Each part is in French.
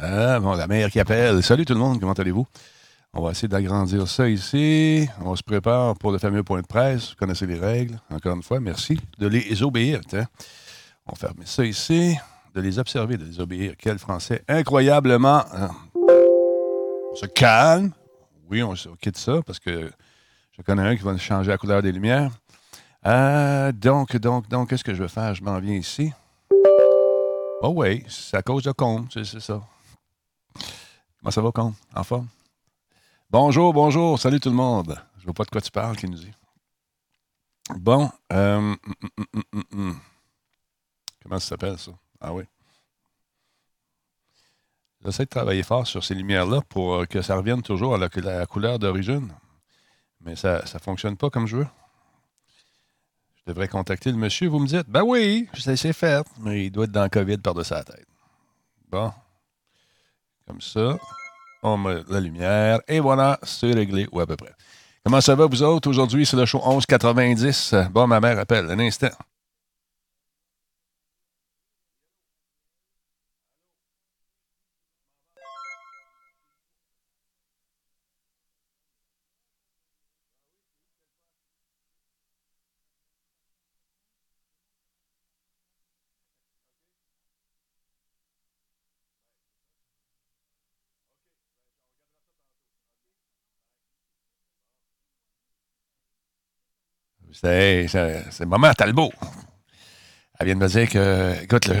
Ah, bon, la mère qui appelle. Salut tout le monde, comment allez-vous? On va essayer d'agrandir ça ici. On se prépare pour le fameux point de presse. Vous connaissez les règles. Encore une fois, merci de les obéir. On va fermer ça ici. De les observer, de les obéir. Quel français incroyablement. Hein. On se calme. Oui, on, quitte ça parce que je connais un qui va changer la couleur des lumières. Euh, donc, donc, donc, qu'est-ce que je vais faire? Je m'en viens ici. Oh oui, c'est à cause de Combe, c'est ça. Comment ça va, Combe? En forme? Bonjour, bonjour, salut tout le monde. Je vois pas de quoi tu parles, qui nous dit. Bon, euh, hum, comment ça s'appelle ça? Ah oui. J'essaie de travailler fort sur ces lumières-là pour euh, que ça revienne toujours à la, couleur d'origine. Mais ça ne fonctionne pas comme je veux. Je devrais contacter le monsieur. Vous me dites, ben oui, c'est fait, mais il doit être dans le COVID par-dessus la tête. Bon. Comme ça. On met la lumière. Et voilà, c'est réglé, ou à peu près. Comment ça va, vous autres? Aujourd'hui, c'est le show 1190. Bon, ma mère appelle. Un instant. C'est Maman Talbot. Elle vient de me dire que, écoute, il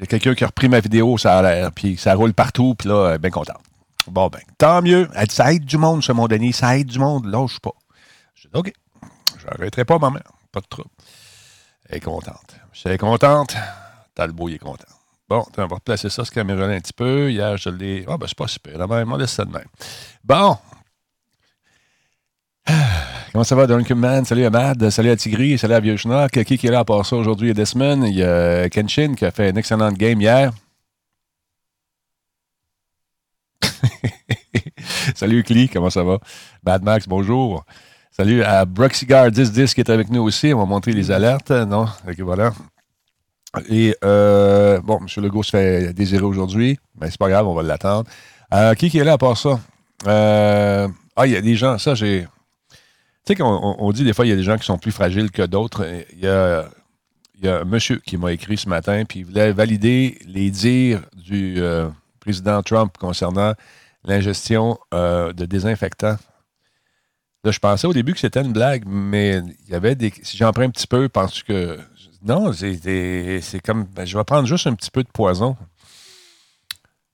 y a quelqu'un qui a repris ma vidéo, ça a l'air, puis ça roule partout, puis là, elle est bien contente. Bon, ben, tant mieux. Elle dit, ça aide du monde, ce mon Denis, ça aide du monde, lâche pas. Je dis, OK, je n'arrêterai pas, maman, pas de trouble. Elle est contente. Elle est contente, Talbot, il est content. Bon, on va replacer ça, ce caméra un petit peu. Hier, je l'ai. Ah, ben, c'est pas super. Là, même, on laisse ça de même. Bon. Comment ça va, Duncan Man? Salut Ahmad, salut à Tigri, salut à Vieux Qui, est là à part ça aujourd'hui? Et Desmond? Il y a Kenshin qui a fait une excellente game hier. salut Cli, comment ça va? Bad Max, bonjour. Salut à Bruxigar 1010 qui est avec nous aussi. On va montrer les alertes. Non? Ok, voilà. Et euh, bon, M. Legault se fait désirer aujourd'hui, mais c'est pas grave, on va l'attendre. Euh, qui, qui est là à part ça? Euh, ah, il y a des gens, ça j'ai. Tu sais qu'on on dit des fois, il y a des gens qui sont plus fragiles que d'autres. Il y a, un monsieur qui m'a écrit ce matin, puis il voulait valider les dires du euh, président Trump concernant l'ingestion euh, de désinfectants. Là, je pensais au début que c'était une blague, mais il y avait des. Si j'en prends un petit peu, pense que. Non, c'est comme. Ben, je vais prendre juste un petit peu de poison.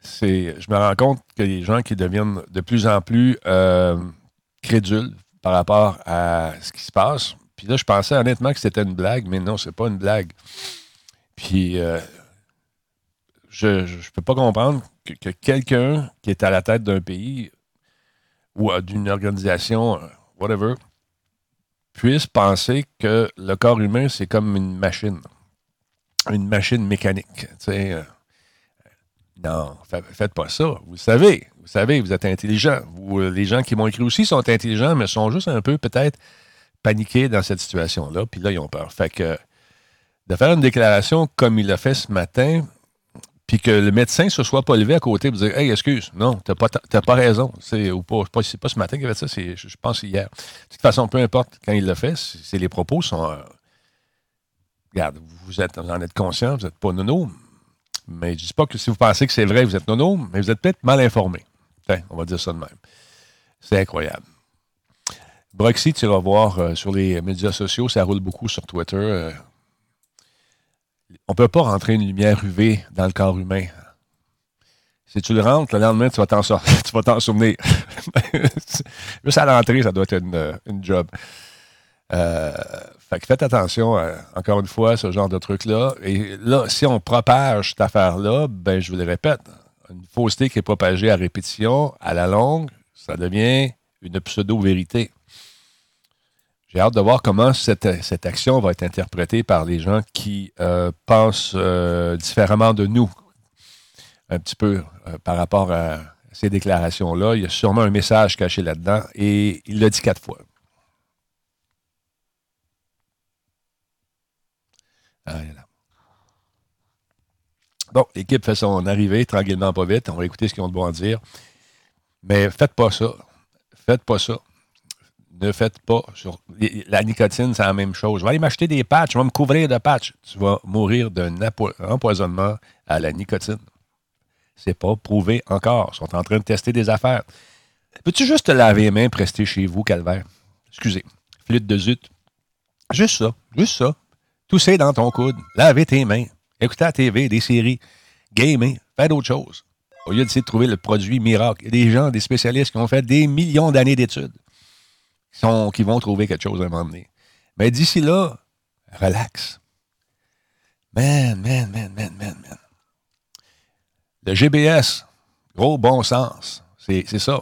Je me rends compte que les gens qui deviennent de plus en plus euh, crédules par rapport à ce qui se passe. Puis là, je pensais honnêtement que c'était une blague, mais non, c'est pas une blague. Puis euh, je ne peux pas comprendre que, quelqu'un qui est à la tête d'un pays ou d'une organisation, euh, whatever, puisse penser que le corps humain, c'est comme une machine. Une machine mécanique. Euh, non, faites pas ça. Vous savez, savez, vous êtes intelligent. Euh, les gens qui m'ont écrit aussi sont intelligents, mais sont juste un peu peut-être paniqués dans cette situation-là. Puis là, ils ont peur. Fait que de faire une déclaration comme il l'a fait ce matin, puis que le médecin ne se soit pas levé à côté pour dire Hey, excuse, non, tu n'as pas, raison. C'est pas, pas, pas ce matin qu'il a fait ça, c'est, je pense hier. De toute façon, peu importe quand il l'a fait, c'est, les propos sont. Euh, regarde, vous, êtes, vous en êtes conscient, vous n'êtes pas nono, mais je ne dis pas que si vous pensez que c'est vrai, vous êtes nono, mais vous êtes peut-être mal informé. On va dire ça de même. C'est incroyable. Broxy, tu vas voir euh, sur les médias sociaux, ça roule beaucoup sur Twitter. Euh. on ne peut pas rentrer une lumière UV dans le corps humain. Si tu le rentres, le lendemain, tu vas t'en, souvenir. Juste à l'entrée, ça doit être une, job. Euh, fait que faites attention, encore une fois, ce genre de truc-là. Et là, si on propage cette affaire-là, ben, je vous le répète, une fausseté qui est propagée à répétition, à la longue, ça devient une pseudo-vérité. J'ai hâte de voir comment cette, action va être interprétée par les gens qui euh, pensent différemment de nous, un petit peu, par rapport à ces déclarations-là. Il y a sûrement un message caché là-dedans et il l'a dit quatre fois. Bon, l'équipe fait son arrivée tranquillement, pas vite. On va écouter ce qu'ils ont de bon à dire. Mais faites pas ça. Faites pas ça. Ne faites pas. Sur... La nicotine, c'est la même chose. Je vais aller m'acheter des patchs. Je vais me couvrir de patchs. Tu vas mourir d'un empoisonnement à la nicotine. C'est pas prouvé encore. Ils sont en train de tester des affaires. Peux-tu juste te laver les mains pour rester chez vous, Calvaire? Excusez. Flûte de zut. Juste ça. Juste ça. Tousser dans ton coude. Laver tes mains. Écouter la TV, des séries. Gamer. Faire d'autres choses. Au lieu d'essayer de trouver le produit miracle. Il y a des gens, des spécialistes qui ont fait des millions d'années d'études qui, qui vont trouver quelque chose à un moment donné. Mais d'ici là, relax. Man, man, man, man, man, man. Le GBS, gros bon sens. C'est ça.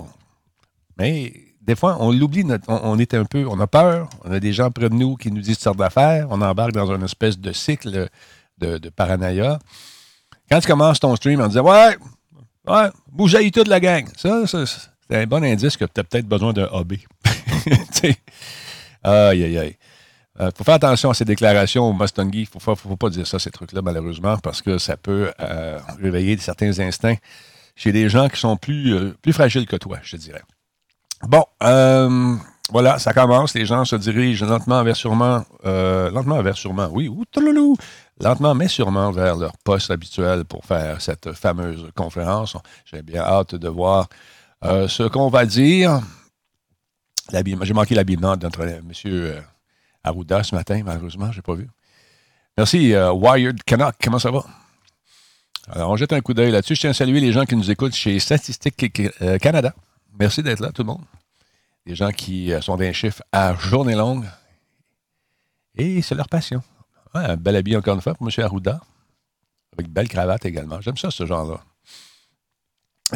Mais des fois, on l'oublie, on, est un peu, on a peur, on a des gens près de nous qui nous disent sortes d'affaires, on embarque dans une espèce de cycle de, de paranoïa. Quand tu commences ton stream en disant Ouais, Ouais, bougeaille toute la gang. Ça, c'est un bon indice que tu as peut-être besoin d'un hobby. aïe, aïe, aïe. Il euh, faut faire attention à ces déclarations au Mustangi. Il ne faut, pas dire ça, ces trucs-là, malheureusement, parce que ça peut euh, réveiller certains instincts chez des gens qui sont plus, euh, plus fragiles que toi, je dirais. Bon, voilà, ça commence. Les gens se dirigent lentement vers sûrement, lentement vers sûrement, oui, lentement mais sûrement vers leur poste habituel pour faire cette fameuse conférence. J'ai bien hâte de voir ce qu'on va dire. J'ai manqué l'habillement de notre monsieur Arruda ce matin, malheureusement, je n'ai pas vu. Merci, euh, Wired Canuck. Comment ça va? Alors, on jette un coup d'œil là-dessus. Je tiens à saluer les gens qui nous écoutent chez Statistique euh, Canada. Merci d'être là, tout le monde. Les gens qui euh, sont d'un chiffre à journée longue. Et c'est leur passion. Un bel habit encore une fois pour M. Arruda. Avec une belle cravate également. J'aime ça, ce genre-là.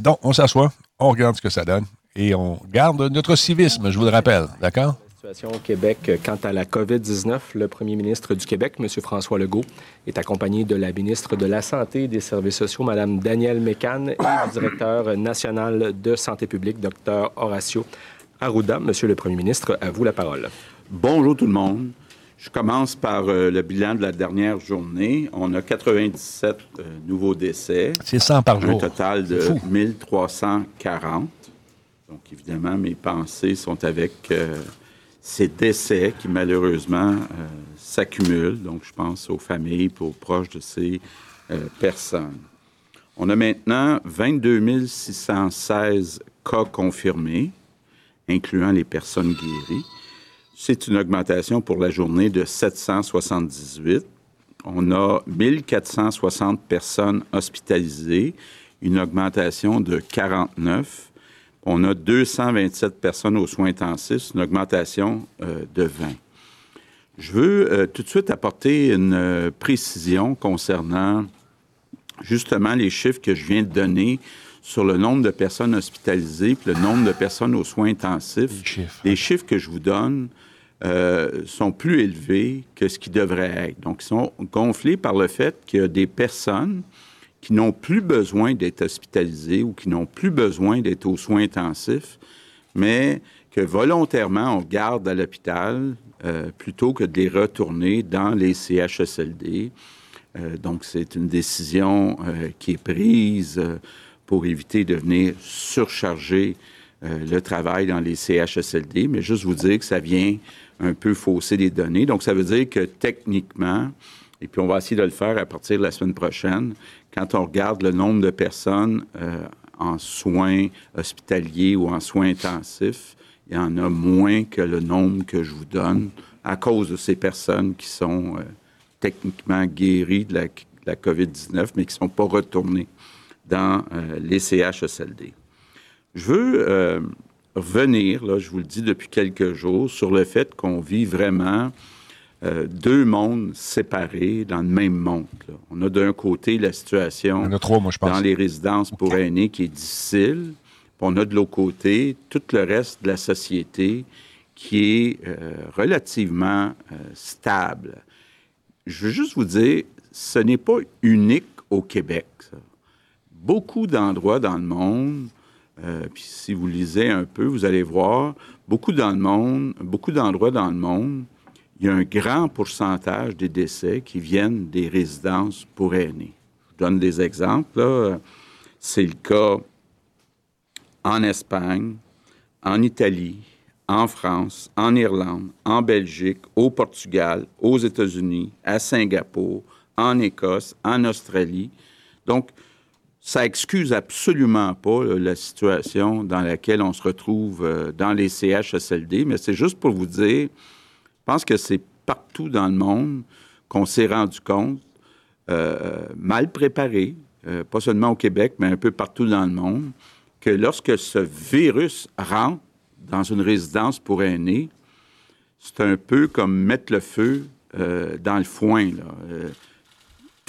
Donc, on s'assoit, on regarde ce que ça donne et on garde notre civisme, je vous le rappelle. D'accord? situation au Québec euh, quant à la COVID-19, le premier ministre du Québec, M. François Legault, est accompagné de la ministre de la Santé et des Services sociaux, Mme Danielle Mécan, et du directeur national de santé publique, Dr. Horacio Arruda. Monsieur le premier ministre, à vous la parole. Bonjour tout le monde. Je commence par euh, le bilan de la dernière journée. On a 97 euh, nouveaux décès. C'est 100 par jour. Un total de 1340. Donc, évidemment, mes pensées sont avec ces décès qui malheureusement euh, s'accumulent. Donc, je pense aux familles, aux proches de ces euh, personnes. On a maintenant 22 616 cas confirmés, incluant les personnes guéries. C'est une augmentation pour la journée de 778. On a 1460 personnes hospitalisées, une augmentation de 49 on a 227 personnes aux soins intensifs, une augmentation euh, de 20. Je veux euh, tout de suite apporter une euh, précision concernant justement les chiffres que je viens de donner sur le nombre de personnes hospitalisées et le nombre de personnes aux soins intensifs. Les chiffres, les chiffres que je vous donne sont plus élevés que ce qui devrait être. Donc, ils sont gonflés par le fait qu'il y a des personnes qui n'ont plus besoin d'être hospitalisés ou qui n'ont plus besoin d'être aux soins intensifs, mais que volontairement on garde à l'hôpital euh, plutôt que de les retourner dans les CHSLD. Euh, donc, c'est une décision euh, qui est prise pour éviter de venir surcharger le travail dans les CHSLD, mais juste vous dire que ça vient un peu fausser les données. Donc, ça veut dire que techniquement, et puis on va essayer de le faire à partir de la semaine prochaine, quand on regarde le nombre de personnes euh, en soins hospitaliers ou en soins intensifs, il y en a moins que le nombre que je vous donne à cause de ces personnes qui sont euh, techniquement guéries de la, COVID-19, mais qui ne sont pas retournées dans euh, les CHSLD. Je veux revenir, là, je vous le dis depuis quelques jours, sur le fait qu'on vit vraiment euh, deux mondes séparés dans le même monde. On a d'un côté la situation dans les résidences pour aînés qui est difficile. on a de l'autre côté tout le reste de la société qui est euh, relativement euh, stable. Je veux juste vous dire, ce n'est pas unique au Québec. Beaucoup d'endroits dans le monde, puis si vous lisez un peu, vous allez voir, beaucoup dans le monde, beaucoup d'endroits dans le monde, il y a un grand pourcentage des décès qui viennent des résidences pour aînés. Je vous donne des exemples. C'est le cas en Espagne, en Italie, en France, en Irlande, en Belgique, au Portugal, aux États-Unis, à Singapour, en Écosse, en Australie. Donc, ça excuse absolument pas la situation dans laquelle on se retrouve euh, dans les CHSLD, mais c'est juste pour vous dire, je pense que c'est partout dans le monde qu'on s'est rendu compte, euh, mal préparé, euh, pas seulement au Québec, mais un peu partout dans le monde, que lorsque ce virus rentre dans une résidence pour aînés, c'est un peu comme mettre le feu dans le foin.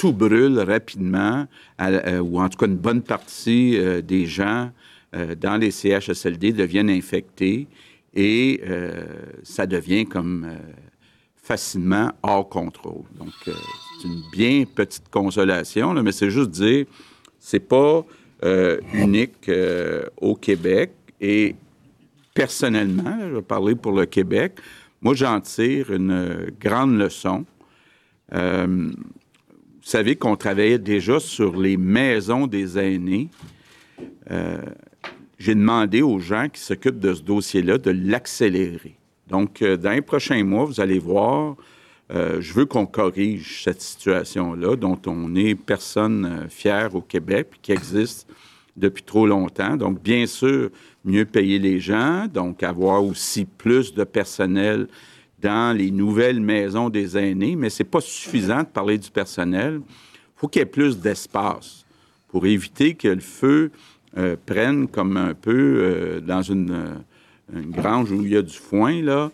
Tout brûle rapidement, euh, ou en tout cas une bonne partie euh, des gens euh, dans les CHSLD deviennent infectés et ça devient comme facilement hors contrôle. Donc, c'est une bien petite consolation, mais c'est juste dire, c'est pas unique au Québec et personnellement, je vais parler pour le Québec, moi j'en tire une grande leçon. Savez qu'on travaillait déjà sur les maisons des aînés. Euh, j'ai demandé aux gens qui s'occupent de ce dossier-là de l'accélérer. Donc, euh, dans les prochains mois, vous allez voir, euh, je veux qu'on corrige cette situation-là, dont on est personne fière au Québec, qui existe depuis trop longtemps. Donc, bien sûr, mieux payer les gens, donc avoir aussi plus de personnel dans les nouvelles maisons des aînés, mais c'est pas suffisant de parler du personnel. Il faut qu'il y ait plus d'espace pour éviter que le feu euh, prenne comme un peu euh, dans une, euh, une, grange où il y a du foin, là.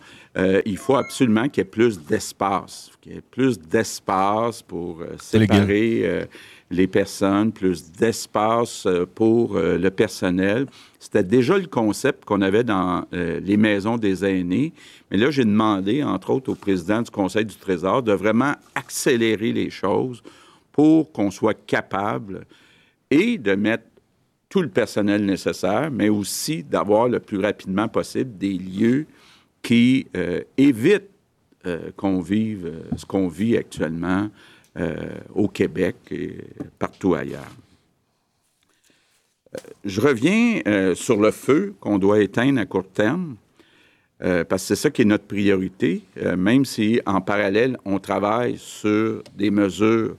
il faut absolument qu'il y ait plus d'espace, qu'il y ait plus d'espace pour séparer les personnes, plus d'espace pour le personnel. C'était déjà le concept qu'on avait dans les maisons des aînés, mais là, j'ai demandé, entre autres, au président du Conseil du Trésor de vraiment accélérer les choses pour qu'on soit capable et de mettre tout le personnel nécessaire, mais aussi d'avoir le plus rapidement possible des lieux qui euh, évitent euh, qu'on vive euh, ce qu'on vit actuellement au Québec et partout ailleurs. je reviens sur le feu qu'on doit éteindre à court terme. Parce que c'est ça qui est notre priorité, même si en parallèle, on travaille sur des mesures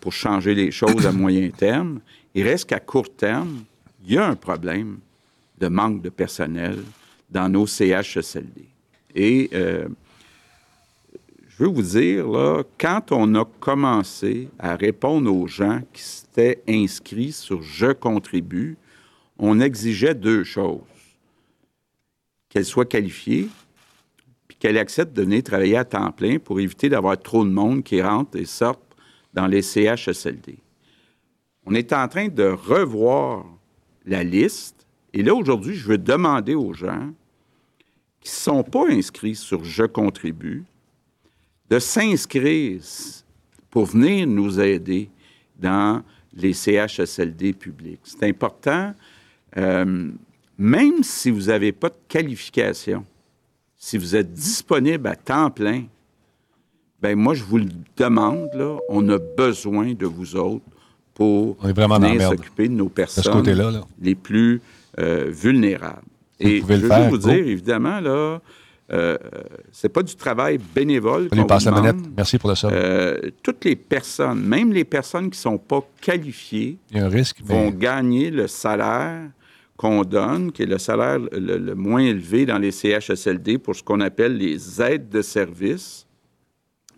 pour changer les choses à moyen terme. Il reste qu'à court terme, il y a un problème de manque de personnel dans nos CHSLD. Et je veux vous dire, quand on a commencé à répondre aux gens qui s'étaient inscrits sur Je contribue, on exigeait deux choses qu'elle soit qualifiée, puis qu'elle accepte de venir travailler à temps plein pour éviter d'avoir trop de monde qui rentre et sorte dans les CHSLD. On est en train de revoir la liste. Et là, aujourd'hui, je veux demander aux gens qui ne sont pas inscrits sur Je contribue de s'inscrire pour venir nous aider dans les CHSLD publics. C'est important. Euh, même si vous n'avez pas de qualification, si vous êtes disponible à temps plein, ben moi, je vous le demande, on a besoin de vous autres pour venir s'occuper de nos personnes les plus euh, vulnérables. Et je veux vous dire, évidemment, là, euh, c'est pas du travail bénévole. On passe la manette. Merci pour le ça. Euh, toutes les personnes, même les personnes qui ne sont pas qualifiées, vont gagner le salaire qu'on donne, qui est le salaire le, moins élevé dans les CHSLD pour ce qu'on appelle les aides de service.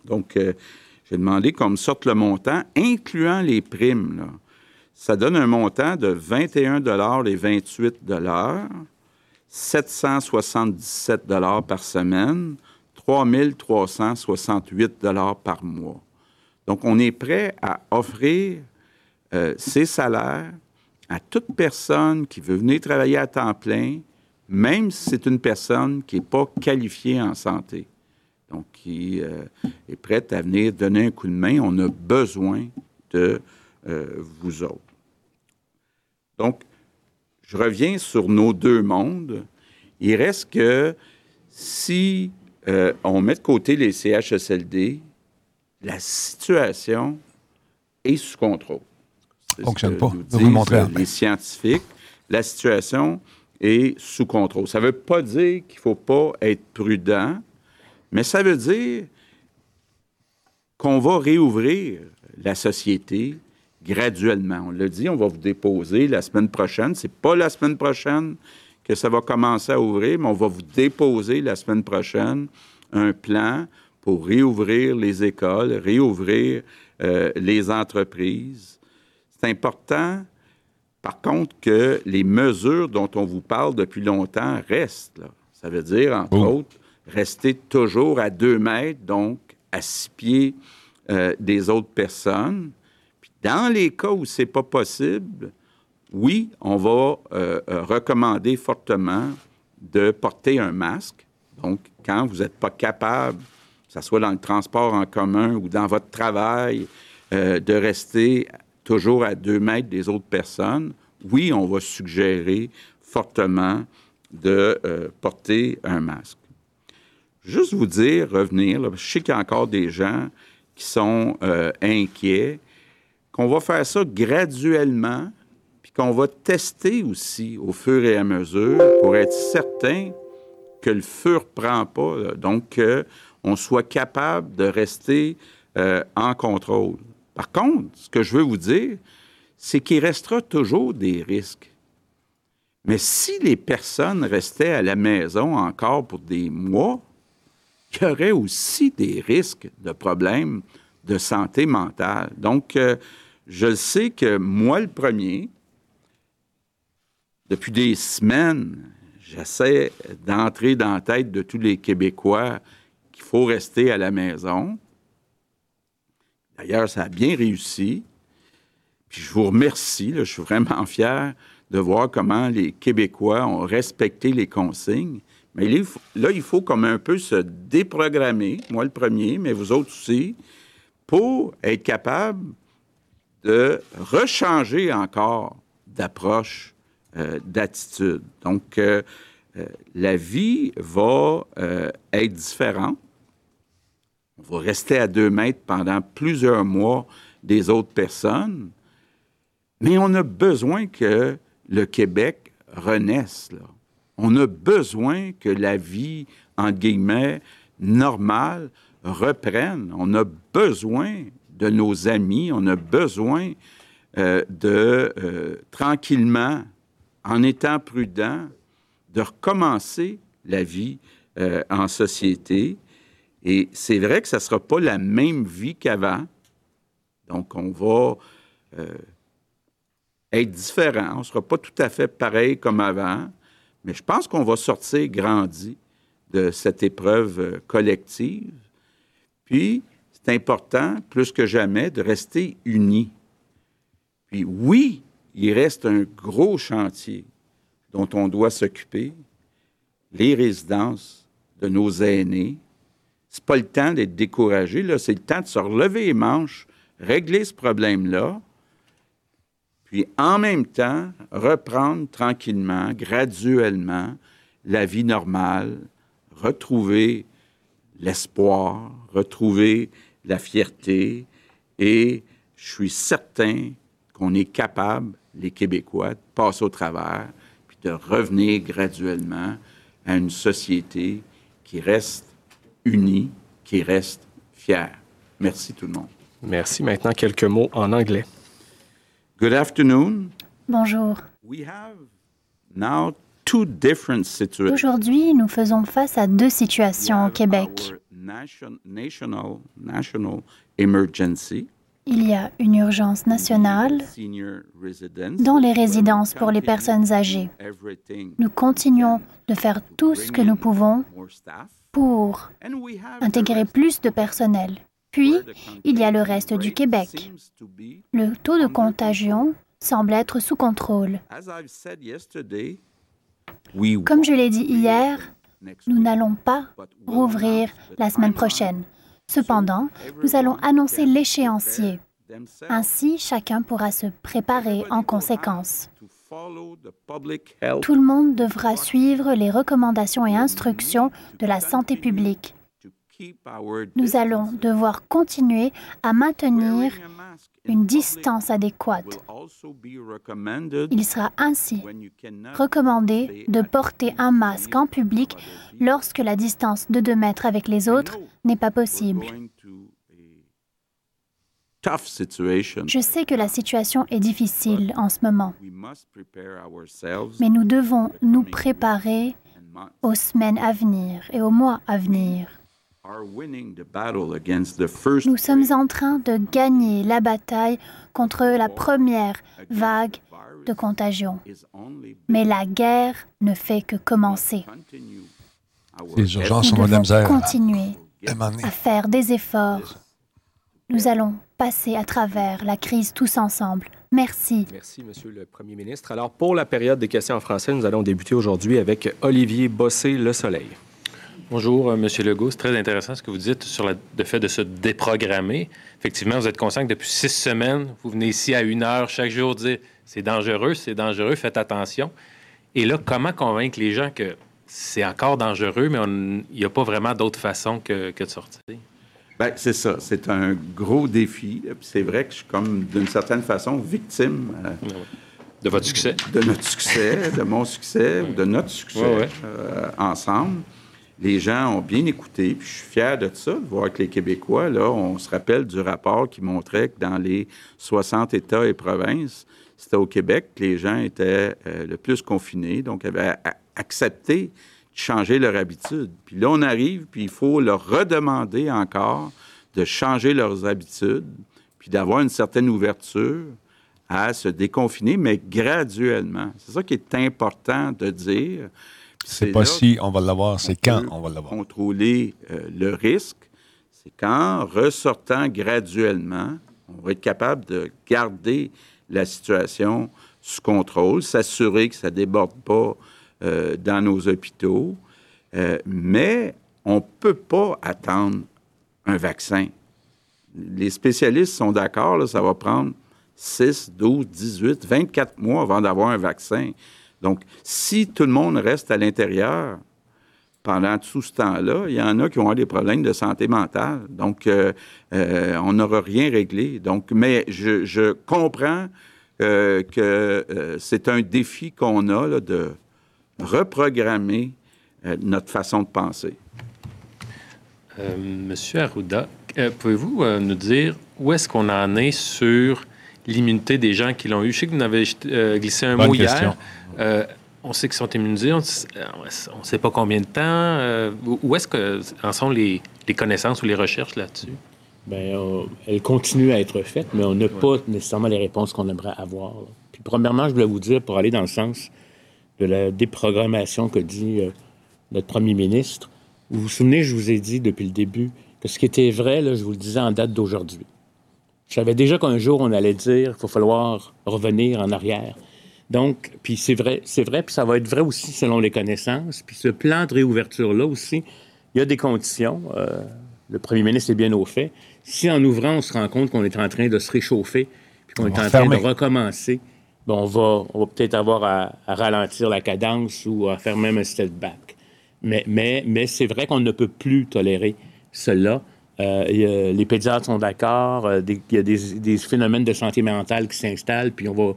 Donc, euh, j'ai demandé qu'on me sorte le montant, incluant les primes. Ça donne un montant de 21 et 28 777 par semaine, 3 368 par mois. Donc, on est prêt à offrir euh, ces salaires à toute personne qui veut venir travailler à temps plein, même si c'est une personne qui n'est pas qualifiée en santé, donc qui euh, est prête à venir donner un coup de main, on a besoin de euh, vous autres. Donc, je reviens sur nos deux mondes. Il reste que si euh, on met de côté les CHSLD, la situation est sous contrôle. C'est Fonctionne ce que pas. nous Je vais vous disent, montrer euh, après. les scientifiques. La situation est sous contrôle. Ça ne veut pas dire qu'il ne faut pas être prudent, mais ça veut dire qu'on va réouvrir la société graduellement. On l'a dit, on va vous déposer la semaine prochaine. C'est pas la semaine prochaine que ça va commencer à ouvrir, mais on va vous déposer la semaine prochaine un plan pour réouvrir les écoles, réouvrir euh, les entreprises. C'est important, par contre, que les mesures dont on vous parle depuis longtemps restent. là. Ça veut dire, entre Oh. autres, rester toujours à deux mètres, donc à six pieds euh, des autres personnes. Puis dans les cas où c'est pas possible, oui, on va euh, euh, recommander fortement de porter un masque. Donc, quand vous n'êtes pas capable, que ce soit dans le transport en commun ou dans votre travail, de rester toujours à deux mètres des autres personnes, oui, on va suggérer fortement de porter un masque. Juste vous dire, revenir, je sais qu'il y a encore des gens qui sont euh, inquiets, qu'on va faire ça graduellement, puis qu'on va tester aussi au fur et à mesure pour être certain que le feu ne reprend pas, donc qu'on soit capable de rester euh, en contrôle. Par contre, ce que je veux vous dire, c'est qu'il restera toujours des risques. Mais si les personnes restaient à la maison encore pour des mois, il y aurait aussi des risques de problèmes de santé mentale. Donc, euh, je sais que moi, le premier, depuis des semaines, j'essaie d'entrer dans la tête de tous les Québécois qu'il faut rester à la maison. D'ailleurs, ça a bien réussi. Puis je vous remercie, je suis vraiment fier de voir comment les Québécois ont respecté les consignes. Mais là, il faut, comme un peu se déprogrammer, moi le premier, mais vous autres aussi, pour être capable de rechanger encore d'approche, euh, d'attitude. Donc, euh, euh, la vie va être différente. On va rester à deux mètres pendant plusieurs mois des autres personnes, mais on a besoin que le Québec renaisse. Là. On a besoin que la vie, entre guillemets, normale reprenne. On a besoin de nos amis, on a besoin euh, de, euh, tranquillement, en étant prudent, de recommencer la vie euh, en société. Et c'est vrai que ça ne sera pas la même vie qu'avant. Donc, on va être différent. On ne sera pas tout à fait pareil comme avant. Mais je pense qu'on va sortir grandi de cette épreuve euh, collective. Puis, c'est important, plus que jamais, de rester unis. Puis, oui, il reste un gros chantier dont on doit s'occuper, les résidences de nos aînés. C'est pas le temps d'être découragé, là, c'est le temps de se relever les manches, régler ce problème-là, puis en même temps, reprendre tranquillement, graduellement, la vie normale, retrouver l'espoir, retrouver la fierté, et je suis certain qu'on est capable, les Québécois, de passer au travers, puis de revenir graduellement à une société qui reste unie, qui reste fière. Merci tout le monde. Merci. Maintenant, quelques mots en anglais. Good afternoon. Bonjour. We have now two different situations. Aujourd'hui, nous faisons face à deux situations au Québec. Our nation- national, national emergency. Il y a une urgence nationale dans les résidences pour les personnes âgées. Nous continuons de faire tout ce que nous pouvons pour intégrer plus de personnel. Puis, il y a le reste du Québec. Le taux de contagion semble être sous contrôle. Comme je l'ai dit hier, nous n'allons pas rouvrir la semaine prochaine. Cependant, nous allons annoncer l'échéancier. Ainsi, chacun pourra se préparer en conséquence. Tout le monde devra suivre les recommandations et instructions de la santé publique. Nous allons devoir continuer à maintenir une distance adéquate. Il sera ainsi recommandé de porter un masque en public lorsque la distance de 2 mètres avec les autres n'est pas possible. Je sais que la situation est difficile en ce moment, mais nous devons nous préparer aux semaines à venir et aux mois à venir. Nous sommes en train de gagner la bataille contre la première vague de contagion, mais la guerre ne fait que commencer. Les urgences Nous sont de devons continuer Demander. à faire des efforts. Nous allons passer à travers la crise tous ensemble. Merci. Merci, Monsieur le Premier ministre. Alors, pour la période des questions en français, nous allons débuter aujourd'hui avec Olivier Bossé-Le Soleil. Bonjour, euh, Monsieur Legault. C'est très intéressant ce que vous dites sur la- le fait de se déprogrammer. Effectivement, vous êtes conscient que depuis six semaines, vous venez ici à une heure chaque jour dire c'est dangereux, c'est dangereux, faites attention. Et là, comment convaincre les gens que c'est encore dangereux, mais on- il n'y a pas vraiment d'autre façon que, que de sortir? Ben, c'est ça. C'est un gros défi. C'est vrai que je suis comme, d'une certaine façon, victime euh, De votre succès? de notre succès, de mon succès ou de notre succès euh, ensemble. Les gens ont bien écouté, puis je suis fier de ça, de voir que les Québécois, là, on se rappelle du rapport qui montrait que dans les 60 États et provinces, c'était au Québec que les gens étaient euh, le plus confinés, donc avaient accepté de changer leur habitude. Puis là, on arrive, puis il faut leur redemander encore de changer leurs habitudes, puis d'avoir une certaine ouverture à se déconfiner, mais graduellement. C'est ça qui est important de dire. C'est pas si on va l'avoir, c'est quand on va l'avoir? Contrôler euh, le risque, c'est qu'en ressortant graduellement, on va être capable de garder la situation sous contrôle, s'assurer que ça ne déborde pas euh, dans nos hôpitaux. Euh, mais on ne peut pas attendre un vaccin. Les spécialistes sont d'accord, ça va prendre 6, 12, 18, 24 mois avant d'avoir un vaccin. Donc, si tout le monde reste à l'intérieur pendant tout ce temps-là, il y en a qui avoir des problèmes de santé mentale. Donc, euh, euh, on n'aura rien réglé. Donc, mais je, comprends euh, que c'est un défi qu'on a de reprogrammer notre façon de penser. Monsieur Arruda, pouvez-vous nous dire où est-ce qu'on en est sur l'immunité des gens qui l'ont eu? Je sais que vous avez euh, glissé un Bonne mot question. hier. Euh, on sait qu'ils sont immunisés, on ne sait pas combien de temps. euh, où est-ce que en sont les, les connaissances ou les recherches là-dessus? Bien, euh, elle continue à être faite, mais on n'a pas nécessairement les réponses qu'on aimerait avoir. là. Puis, premièrement, je voulais vous dire, pour aller dans le sens de la déprogrammation que dit euh, notre premier ministre, vous vous souvenez, je vous ai dit depuis le début que ce qui était vrai, là, je vous le disais en date d'aujourd'hui. Je savais déjà qu'un jour, on allait dire qu'il va falloir revenir en arrière. Donc, puis c'est vrai, c'est vrai, puis ça va être vrai aussi selon les connaissances. Puis ce plan de réouverture-là aussi, il y a des conditions. euh, le premier ministre est bien au fait. Si en ouvrant, on se rend compte qu'on est en train de se réchauffer, puis qu'on On est en train de recommencer, ben, on va, on va peut-être avoir à, à ralentir la cadence ou à faire même un step back. Mais, mais, mais c'est vrai qu'on ne peut plus tolérer cela. Euh, a- les pédiatres sont d'accord. euh, il y a des, phénomènes de santé mentale qui s'installent, puis on va,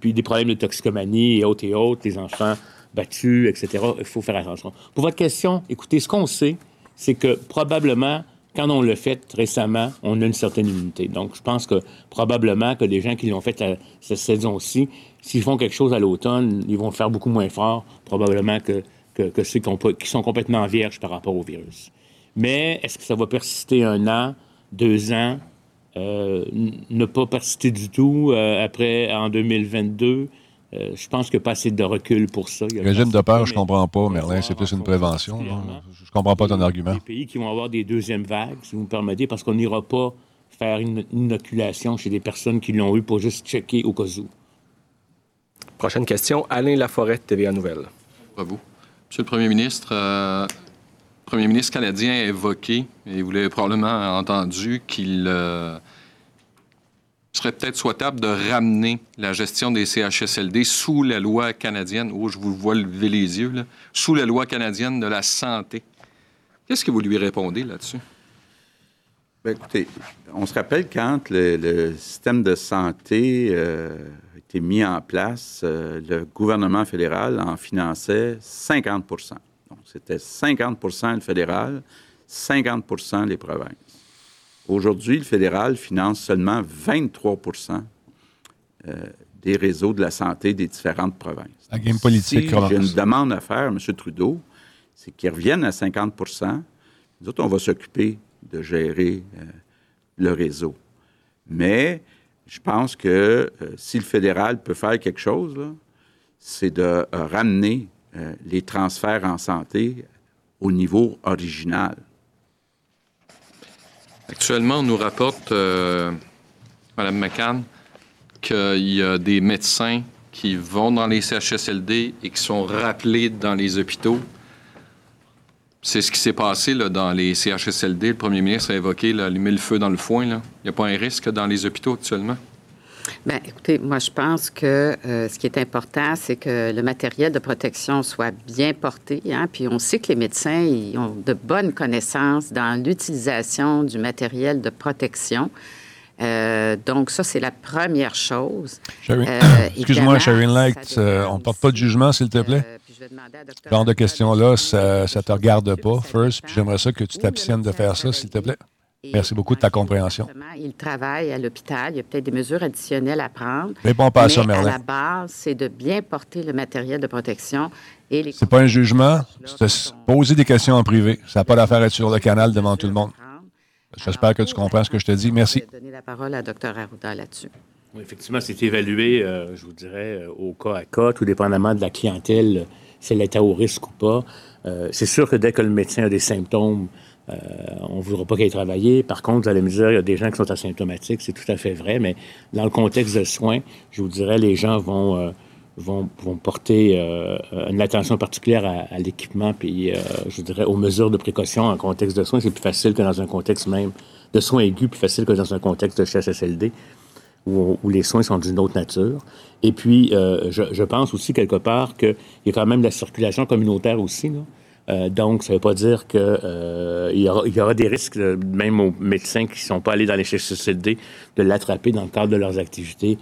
puis, des problèmes de toxicomanie et autres et autres, les enfants battus, etc. Il faut faire attention. Pour votre question, écoutez, ce qu'on sait, c'est que probablement, quand on l'a fait récemment, on a une certaine immunité. Donc, je pense que probablement que des gens qui l'ont fait cette saison-ci, s'ils font quelque chose à l'automne, ils vont le faire beaucoup moins fort, probablement que, ceux qui sont complètement vierges par rapport au virus. Mais est-ce que ça va persister un an, deux ans, euh, ne pas persister du tout euh, après, en 2022? Euh, je pense qu'il n'y a pas assez de recul pour ça. Il y a Régime de peur, je comprends pas, Merlin, c'est plus une en prévention. Je je comprends pas ton argument. Des pays qui vont avoir des deuxièmes vagues, si vous me permettez, parce qu'on n'ira pas faire une inoculation chez des personnes qui l'ont eu pour juste checker au cas où. Prochaine question, Alain Laforêt, TVA Nouvelle. Bravo. Monsieur le Premier ministre, euh, Premier ministre canadien a évoqué, et vous l'avez probablement entendu, qu'il euh, serait peut-être souhaitable de ramener la gestion des CHSLD sous la loi canadienne, oh, je vous vois lever les yeux, là, sous la loi canadienne de la santé. Qu'est-ce que vous lui répondez là-dessus? Bien, écoutez, on se rappelle quand le, système de santé euh, a été mis en place, euh, le gouvernement fédéral en finançait 50 Donc, c'était 50% le fédéral, 50% les provinces. Aujourd'hui, le fédéral finance seulement 23% euh, des réseaux de la santé des différentes provinces. La game politique. Si j'ai une demande à faire, M. Trudeau, c'est qu'ils reviennent à 50% Nous autres, on va s'occuper de gérer euh, le réseau. Mais je pense que euh, si le fédéral peut faire quelque chose, c'est de euh, les transferts en santé au niveau original. Actuellement, on nous rapporte, Mme McCann, qu'il y a des médecins qui vont dans les CHSLD et qui sont rappelés dans les hôpitaux c'est ce qui s'est passé dans les CHSLD. Le premier ministre a évoqué là, le feu dans le foin. Il n'y a pas un risque dans les hôpitaux actuellement? Bien, écoutez, moi, je pense que euh, ce qui est important, c'est que le matériel de protection soit bien porté. Hein, puis on sait que les médecins ils ont de bonnes connaissances dans l'utilisation du matériel de protection. Euh, donc, ça, c'est la première chose. Euh, Excuse-moi, Sharon Light, on ne porte pas de jugement, s'il te plaît? Ce genre de questions-là, ça ne te regarde pas, first, puis j'aimerais ça que tu t'abstiennes de faire ça, s'il te plaît. Merci beaucoup de ta compréhension. Il travaille à l'hôpital. Il y a peut-être des mesures additionnelles à prendre. Réponds pas à ça, Merlin. À la base, c'est de bien porter le matériel de protection et les. C'est pas un jugement. C'est poser des questions en privé. Ça n'a pas d'affaire à être sur le canal devant tout le monde. J'espère que tu comprends ce que je te dis. Merci. Je vais donner la parole à Dr. Arruda là-dessus. effectivement, c'est évalué, euh, je vous dirais, euh, au cas à cas, tout dépendamment de la clientèle si elle était au risque ou pas. Euh, c'est sûr que dès que le médecin a des symptômes, euh, on ne voudra pas qu'il ait travaillé. Par contre, à la mesure, il y a des gens qui sont asymptomatiques, c'est tout à fait vrai, mais dans le contexte de soins, je vous dirais, les gens vont, euh, vont, vont, porter une attention particulière à, l'équipement, puis je vous dirais aux mesures de précaution en contexte de soins. C'est plus facile que dans un contexte même de soins aigus, plus facile que dans un contexte de CHSLD où, les soins sont d'une autre nature. Et puis, euh, je, pense aussi quelque part qu'il y a quand même la circulation communautaire aussi. Euh, donc, ça ne veut pas dire qu'il euh, y, aura, y, aura, des risques, même aux médecins qui ne sont pas allés dans les CHSLD, de l'attraper dans le cadre de leurs activités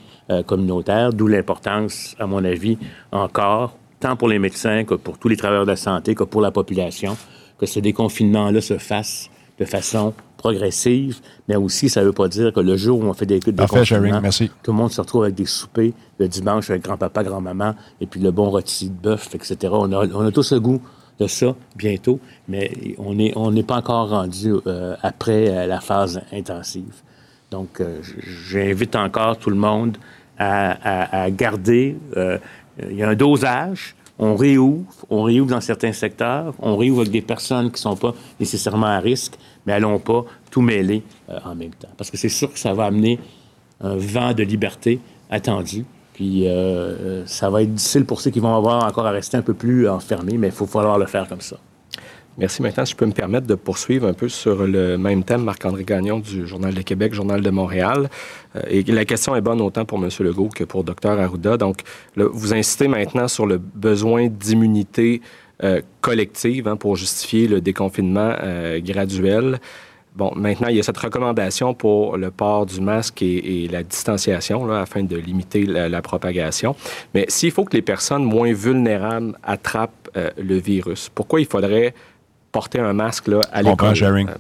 communautaires, d'où l'importance, à mon avis, encore, tant pour les médecins que pour tous les travailleurs de la santé, que pour la population, que ce déconfinement-là se fasse de façon progressive, mais aussi, ça ne veut pas dire que le jour où on fait des études de confinement, tout le monde se retrouve avec des soupers le dimanche avec grand-papa, grand-maman, et puis le bon rôti de bœuf, etc. On a, on a tous le goût de ça bientôt, mais on n'est on pas encore rendu euh, après euh, la phase intensive. Donc, euh, j'invite encore tout le monde à, à garder... il y a un dosage, on réouvre, on réouvre dans certains secteurs, on réouvre avec des personnes qui ne sont pas nécessairement à risque, mais allons pas tout mêler en même temps. Parce que c'est sûr que ça va amener un vent de liberté attendu. Puis euh, euh, ça va être difficile pour ceux qui vont avoir encore à rester un peu plus enfermés, mais il faut falloir le faire comme ça. Merci. Maintenant, si je peux me permettre de poursuivre un peu sur le même thème, Marc-André Gagnon du Journal de Québec, Journal de Montréal. et la question est bonne autant pour M. Legault que pour Dr. Arruda. Donc, vous incitez maintenant sur le besoin d'immunité euh, collective hein, pour justifier le déconfinement euh, graduel. Bon, maintenant, il y a cette recommandation pour le port du masque et, la distanciation là, afin de limiter la, propagation. Mais s'il faut que les personnes moins vulnérables attrapent euh, le virus, pourquoi il faudrait porter un masque là, à l'école,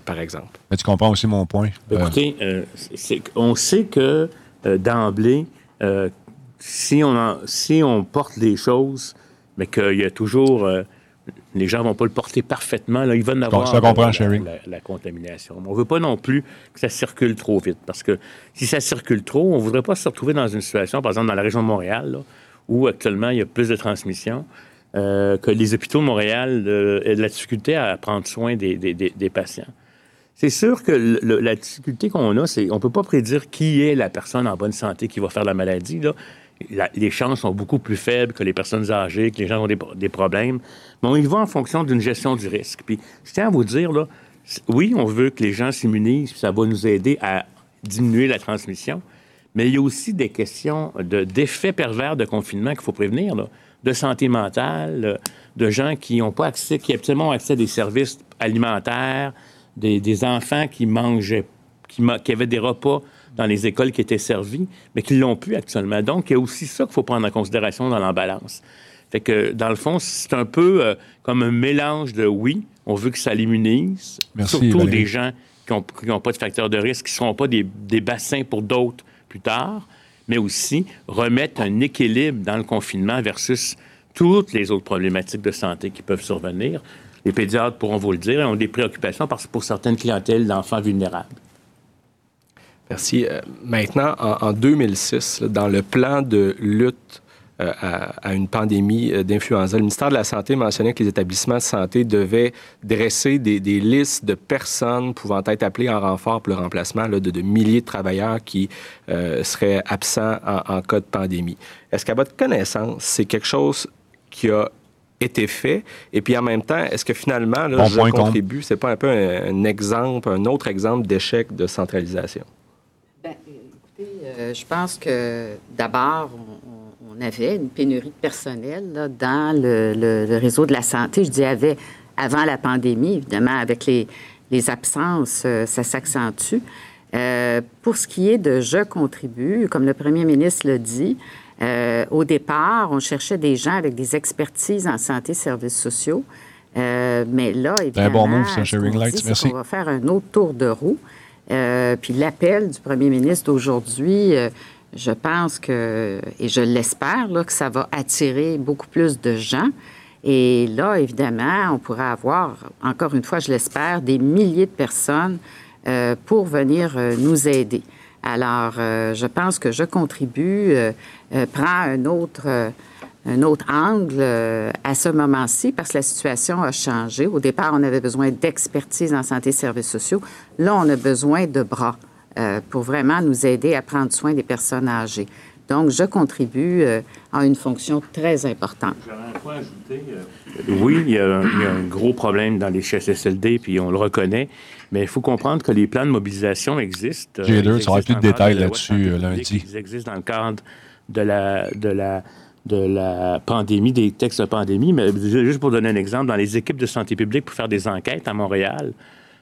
par exemple? Mais tu comprends aussi mon point. Écoutez, on sait que d'emblée, si, on si on porte des choses, mais qu'il y a toujours les gens vont pas le porter parfaitement. Là, ils vont avoir la, contamination. on ne veut pas non plus que ça circule trop vite, parce que si ça circule trop, on ne voudrait pas se retrouver dans une situation, par exemple dans la région de Montréal, où actuellement il y a plus de transmission, euh, que les hôpitaux de Montréal euh, aient de la difficulté à prendre soin des, patients. C'est sûr que la difficulté qu'on a, c'est on ne peut pas prédire qui est la personne en bonne santé qui va faire la maladie. Là les chances sont beaucoup plus faibles que les personnes âgées, que les gens ont des, problèmes. Mais on y va en fonction d'une gestion du risque. Puis je tiens à vous dire, là, oui, on veut que les gens s'immunisent, ça va nous aider à diminuer la transmission, mais il y a aussi des questions d'effets pervers de confinement qu'il faut prévenir, de santé mentale, de gens qui n'ont pas accès, qui absolument accès à des services alimentaires, des, enfants qui mangent qui, avaient des repas dans les écoles qui étaient servis, mais qui l'ont plus actuellement. Donc, il y a aussi ça qu'il faut prendre en considération dans l'embalance. Fait que, dans le fond, c'est un peu euh, comme un mélange de oui, on veut que ça l'immunise, surtout des gens qui n'ont pas de facteurs de risque, qui ne seront pas des, des bassins pour d'autres plus tard, mais aussi remettre un équilibre dans le confinement versus toutes les autres problématiques de santé qui peuvent survenir. Les pédiatres pourront vous le dire, ont des préoccupations parce pour certaines clientèles d'enfants vulnérables. Merci. Euh, maintenant, en, 2006, dans le plan de lutte euh, à, une pandémie euh, d'influenza. Le ministère de la Santé mentionnait que les établissements de santé devaient dresser des, listes de personnes pouvant être appelées en renfort pour le remplacement de, milliers de travailleurs qui seraient absents en, cas de pandémie. Est-ce qu'à votre connaissance, c'est quelque chose qui a été fait? Et puis en même temps, est-ce que finalement, là, je contribue, c'est pas un peu un, exemple, un autre exemple d'échec de centralisation? Écoutez, je pense que d'abord, on avait une pénurie de personnel dans le, réseau de la santé. Je dis avait avant la pandémie, évidemment, avec les, absences, euh, ça s'accentue. Euh, pour ce qui est de je contribue, comme le premier ministre le dit, euh, au départ, on cherchait des gens avec des expertises en santé et services sociaux. mais là, évidemment, un bon move, On va faire un autre tour de roue. Puis l'appel du premier ministre aujourd'hui, je pense que, et je l'espère, que ça va attirer beaucoup plus de gens. Et là, évidemment, on pourrait avoir, encore une fois, je l'espère, des milliers de personnes euh, pour venir euh, nous aider. Alors, euh, je pense que je contribue, prend un autre, un autre angle à ce moment-ci parce que la situation a changé. Au départ, on avait besoin d'expertise en santé et services sociaux. Là, on a besoin de bras. Euh, pour vraiment nous aider à prendre soin des personnes âgées. Donc, je contribue euh, à une fonction très importante. J'aurais un point à ajouter. Euh, oui, il y, a un, gros problème dans les CHSLD, puis on le reconnaît, mais il faut comprendre que les plans de mobilisation existent. J'ai deux, ça aura plus de détails là-dessus lundi. Ils existent dans le cadre de la, de la, de la pandémie, des textes de pandémie, mais juste pour donner un exemple, dans les équipes de santé publique pour faire des enquêtes à Montréal,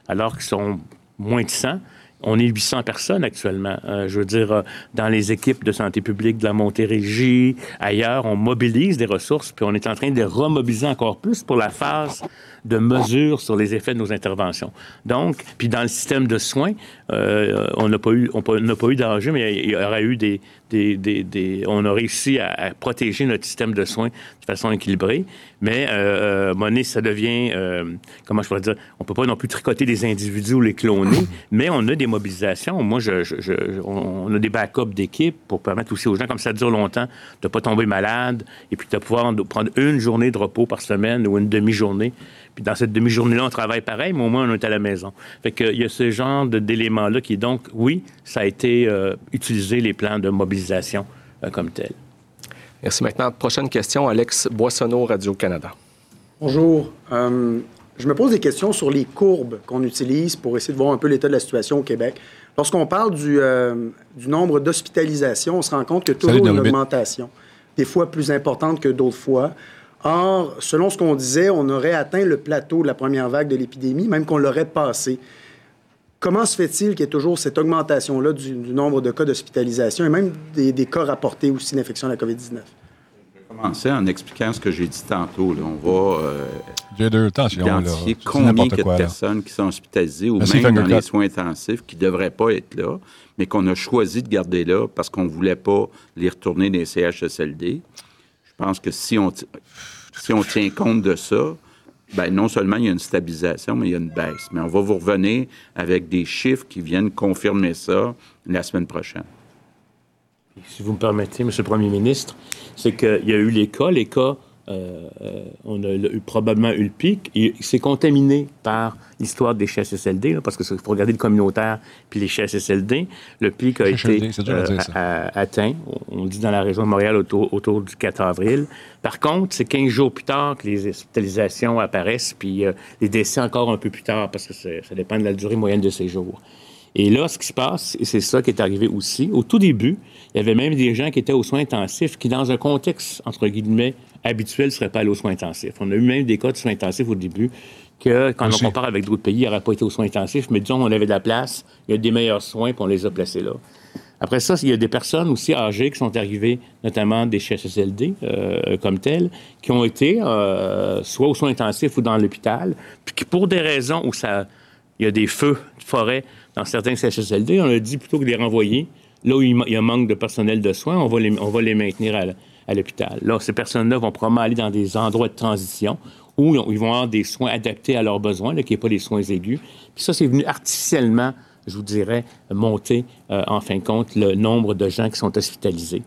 alors qu'ils sont moins de 100, on est 800 personnes actuellement. Euh, je veux dire, euh, dans les équipes de santé publique de la Montérégie, ailleurs, on mobilise des ressources, puis on est en train de les remobiliser encore plus pour la phase de mesure sur les effets de nos interventions. Donc, puis dans le système de soins, euh, on n'a pas eu, on n'a pas eu d'enjeu, mais il y aurait eu des, des, des, on a réussi à, protéger notre système de soins de façon équilibrée. Mais euh, euh ça devient, euh, comment je pourrais dire, on peut pas non plus tricoter des individus ou les cloner, mais on a des mobilisations. Moi, je, je, on a des backups d'équipe pour permettre aussi aux gens, comme ça dure longtemps, de pas tomber malade et puis de pouvoir prendre une journée de repos par semaine ou une demi-journée puis dans cette demi-journée-là, on travaille pareil, mais au moins on est à la maison. Fait qu'il y a ce genre d'éléments-là qui, donc, oui, ça a été euh, utilisé, les plans de mobilisation euh, comme tel. Merci. Maintenant, prochaine question, Alex Boissonneau, Radio-Canada. Bonjour. Euh, je me pose des questions sur les courbes qu'on utilise pour essayer de voir un peu l'état de la situation au Québec. Lorsqu'on parle du, du nombre d'hospitalisations, on se rend compte que toujours une augmentation, des fois plus importante que d'autres fois. Or, selon ce qu'on disait, on aurait atteint le plateau de la première vague de l'épidémie, même qu'on l'aurait passé. Comment se fait-il qu'il y ait toujours cette augmentation-là du, nombre de cas d'hospitalisation et même des, cas rapportés aussi d'infection à la COVID-19? Je vais commencer en expliquant ce que j'ai dit tantôt. On va euh, identifier combien de personnes qui sont hospitalisées ou même dans les soins intensifs qui ne devraient pas être là, mais qu'on a choisi de garder là parce qu'on ne voulait pas les retourner dans les CHSLD. Je pense que si on, si on tient compte de ça, ben non seulement il y a une stabilisation, mais il y a une baisse. Mais on va vous revenir avec des chiffres qui viennent confirmer ça la semaine prochaine. Si vous me permettez, M. le Premier ministre, c'est qu'il y a eu les cas, les cas euh, euh, on a eu, probablement eu le pic. Et c'est contaminé par l'histoire des CHSLD, parce qu'il faut regarder le communautaire puis les CHSLD. Le pic a été euh, atteint, on dit dans la région de Montréal, autour, autour, du 4 avril. Par contre, c'est 15 jours plus tard que les hospitalisations apparaissent, puis les décès encore un peu plus tard, parce que ça dépend de la durée moyenne de ces jours. Et là, ce qui se passe, et c'est ça qui est arrivé aussi, au tout début, il y avait même des gens qui étaient aux soins intensifs qui, dans un contexte, entre guillemets, habituel, ne seraient pas allés aux soins intensifs. On a eu même des cas de soins intensifs au début que quand on compare avec d'autres pays, il n'aurait pas été aux soins intensifs, mais disons, on avait de la place, il y a des meilleurs soins, puis on les a placés là. Après ça, il y a des personnes aussi âgées qui sont arrivées, notamment des CHSLD euh, comme telles, qui ont été euh, soit aux soins intensifs ou dans l'hôpital, puis qui, pour des raisons où ça, il y a des feux de forêt dans certains CHSLD, on a dit plutôt que de les renvoyer, là où il y a un manque de personnel de soins, on va les, on va les maintenir à, l'hôpital. Là, ces personnes-là vont probablement aller dans des endroits de transition où ils vont avoir des soins adaptés à leurs besoins, qui n'est pas des soins aigus. Puis ça, c'est venu artificiellement je vous dirais, monter, euh, en fin de compte, le nombre de gens qui sont hospitalisés.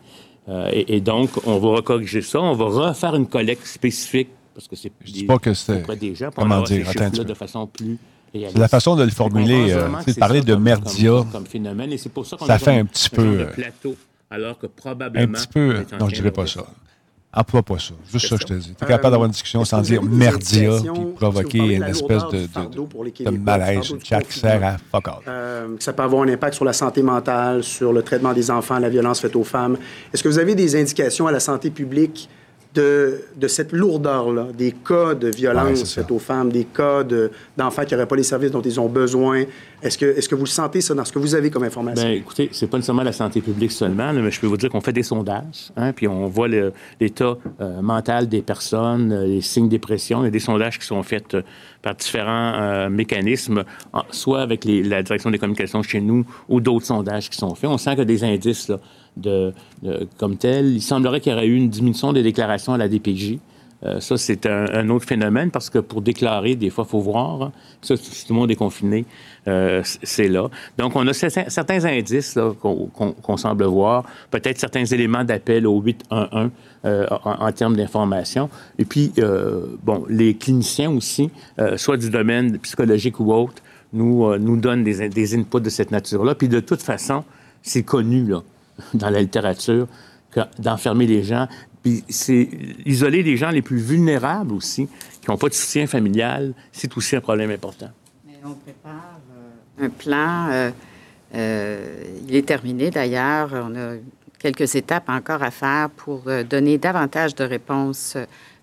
Euh, et, donc, on va recorriger ça. On va refaire une collecte spécifique, parce que c'est Je dis pas que c'est... Comment dire? Attends, de façon plus c'est la façon de le formuler. Euh, de parler de merdia, comme, phénomène, et c'est pour ça, ça fait un petit peu... plateau, alors que probablement... Un petit peu... Non, je dirais pas ça. Emploie pas ça. Juste ça, je te dis. Tu es capable d'avoir une discussion sans dire merdia puis provoquer une espèce de, de, de malaise, chat qui sert à fuck. Euh, ça peut avoir un impact sur la santé mentale, sur le traitement des enfants, la violence faite aux femmes. Est-ce que vous avez des indications à la santé publique de, de cette lourdeur-là, des cas de violence faites aux femmes, des cas d'enfants qui n'auraient pas les services dont ils ont besoin. Est-ce que, est que vous le sentez, ça, dans ce que vous avez comme information? Bien, écoutez, c'est pas nécessairement la santé publique seulement, mais je peux vous dire qu'on fait des sondages, hein, puis on voit l'état euh, mental des personnes, euh, les signes de dépression. Il y a des sondages qui sont faits euh, par différents mécanismes, soit avec la direction des communications chez nous ou d'autres sondages qui sont faits. On sent qu'il y a des indices là, de, comme tel. Il semblerait qu'il y aurait eu une diminution des déclarations à la DPJ. Euh, ça, c'est un, autre phénomène parce que pour déclarer, des fois, il faut voir. Hein. Ça, si tout le monde est confiné, euh, c'est là. Donc, on a certains, indices qu'on semble voir, peut-être certains éléments d'appel au 811 euh, en, termes d'information. Et puis, bon, les cliniciens aussi, soit du domaine psychologique ou autre, nous, nous donnent des, des inputs de cette nature-là. Puis, de toute façon, c'est connu, là dans la littérature d'enfermer les gens. Puis c'est isoler les gens les plus vulnérables aussi, qui n'ont pas de soutien familial, c'est aussi un problème important. Mais on prépare euh, un plan. Euh, euh, il est terminé d'ailleurs. On a quelques étapes encore à faire pour donner davantage de réponses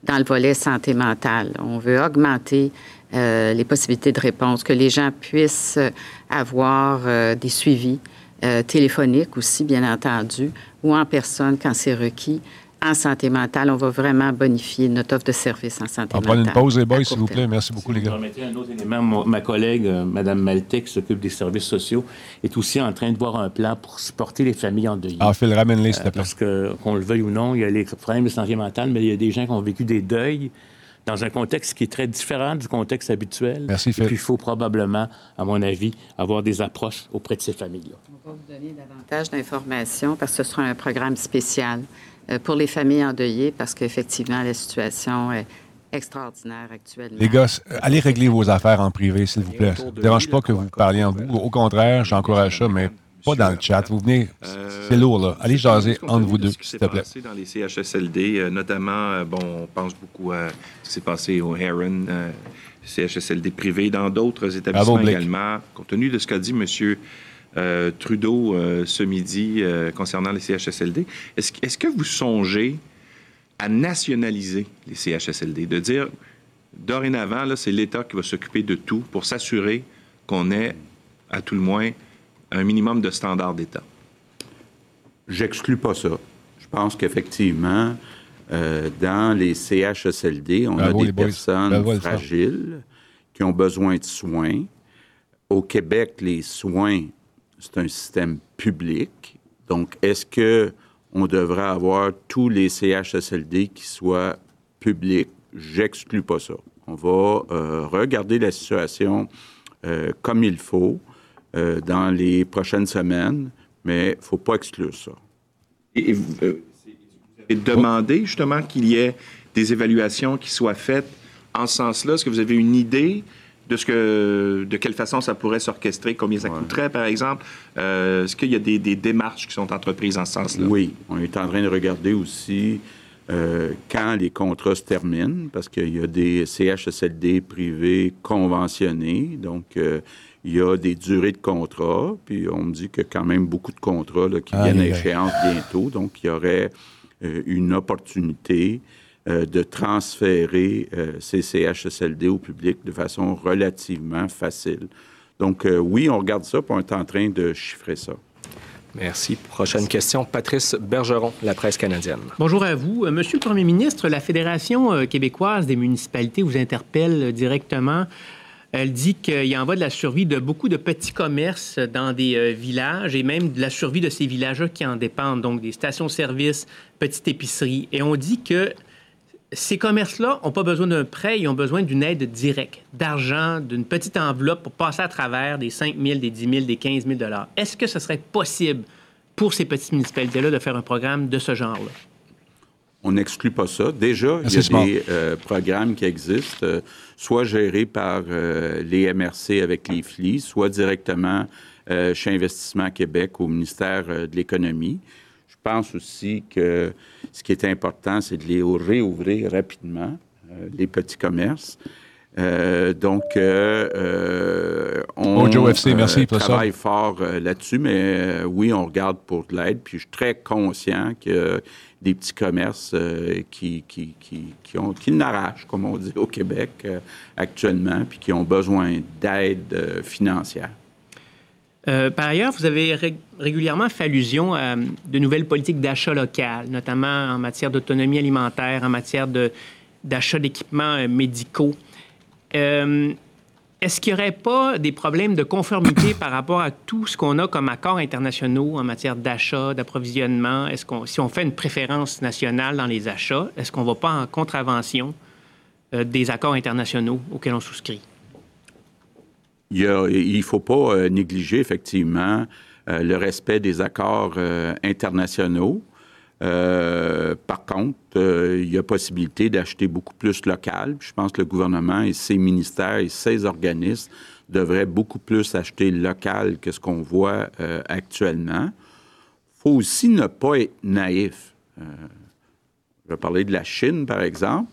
dans le volet santé mentale. On veut augmenter les possibilités de réponse, que les gens puissent avoir des suivis euh, téléphonique aussi, bien entendu, ou en personne quand c'est requis. En santé mentale, on va vraiment bonifier notre offre de services en santé mentale. On va prendre une pause, les boys, s'il vous plaît. Merci beaucoup, les gars. Vous un autre élément. Ma collègue, euh, Mme Maltek, qui s'occupe des services sociaux, est aussi en train de voir un plan pour supporter les familles endeuillées. Ah, Phil, ramène-les, s'il te plaît. parce que, qu'on le veuille ou non, il y a les problèmes de santé mentale, mais il y a des gens qui ont vécu des deuils dans un contexte qui est très différent du contexte habituel. Merci, Phil. Et puis, il faut probablement, à mon avis, avoir des approches auprès de ces familles-là. Va vous donner davantage d'informations parce que ce sera un programme spécial euh, pour les familles endeuillées parce qu'effectivement, la situation est extraordinaire actuellement. Les gars, allez régler vos affaires en privé, s'il vous plaît. Ça ne dérange pas que vous parliez en vous? Au contraire, j'encourage ça, mais pas dans le chat. Vous venez, c'est lourd, là. Allez jaser entre vous deux, s'il te plaît. dans les CHSLD, euh, notamment, euh, bon, on pense beaucoup à ce qui s'est passé au Heron, euh, CHSLD privé, dans d'autres établissements également. Compte tenu de ce qu'a dit M. Trudeau ce midi concernant les CHSLD, est-ce est que vous songez à nationaliser les CHSLD, de dire, dorénavant, c'est l'État qui va s'occuper de tout pour s'assurer qu'on ait, à tout le moins, un minimum de standards d'État? J'exclus pas ça. Je pense qu'effectivement, euh, dans les CHSLD, on a des personnes fragiles qui ont besoin de soins. Au Québec, les soins, c'est un système public. Donc, est-ce que on devrait avoir tous les CHSLD qui soient publics? J'exclus pas ça. On va euh, regarder la situation euh, comme il faut. Euh, dans les prochaines semaines, mais il ne faut pas exclure ça. Et, vous, euh, avez demandé justement qu'il y ait des évaluations qui soient faites en ce sens-là. Est-ce que vous avez une idée de ce que, de quelle façon ça pourrait s'orchestrer, combien ça coûterait, par exemple. Euh, est-ce qu'il y a des, démarches qui sont entreprises en ce sens-là? Oui, on est en train de regarder aussi quand les contrats se terminent, parce qu'il y a des CHSLD privés conventionnés, donc il y a des durées de contrat, puis on me dit qu'il y a quand même beaucoup de contrats qui viennent à échéance bientôt. Donc, il y aurait euh, une opportunité de transférer ces CHSLD au public de façon relativement facile. Donc, oui, on regarde ça, puis on est en train de chiffrer ça. Merci. Prochaine question, Patrice Bergeron, La Presse canadienne. Bonjour à vous. Euh, Monsieur le Premier ministre, la Fédération euh, québécoise des municipalités vous interpelle directement. Elle dit qu'il en va de la survie de beaucoup de petits commerces dans des euh, villages et même de la survie de ces villages qui en dépendent, donc des stations-service, petites épiceries. Et on dit que ces commerces-là n'ont pas besoin d'un prêt, ils ont besoin d'une aide directe, d'argent, d'une petite enveloppe pour passer à travers des 5 000, des 10 000, des 15 000 Est-ce que ce serait possible pour ces petites municipalités-là de faire un programme de ce genre-là? On n'exclut pas ça. Déjà, il y a des euh, programmes qui existent, euh, soit gérés par euh, les MRC avec les FLI, soit directement chez Investissement Québec au ministère de l'Économie. Je pense aussi que ce qui est important, c'est de les réouvrir rapidement, euh, les petits commerces. Euh, donc, euh, on travaille fort là-dessus, mais oui, on regarde pour de l'aide. Puis je suis très conscient que des petits commerces qui, qui, qui, qui, ont, qui n'arrachent, comme on dit au Québec actuellement, puis qui ont besoin d'aide financière. Euh, par ailleurs, vous avez régulièrement fait allusion à de nouvelles politiques d'achat local, notamment en matière d'autonomie alimentaire, en matière d'achat d'équipements euh, médicaux. Euh, est-ce qu'il n'y aurait pas des problèmes de conformité par rapport à tout ce qu'on a comme accords internationaux en matière d'achat, d'approvisionnement? Si on fait une préférence nationale dans les achats, est-ce qu'on ne va pas en contravention des accords internationaux auxquels on souscrit? Il ne faut pas euh, négliger effectivement euh, le respect des accords euh, internationaux. par contre, il y a possibilité d'acheter beaucoup plus local. Je pense que le gouvernement et ses ministères et ses organismes devraient beaucoup plus acheter local que ce qu'on voit actuellement. Il faut aussi ne pas être naïf. je vais parler de la Chine, par exemple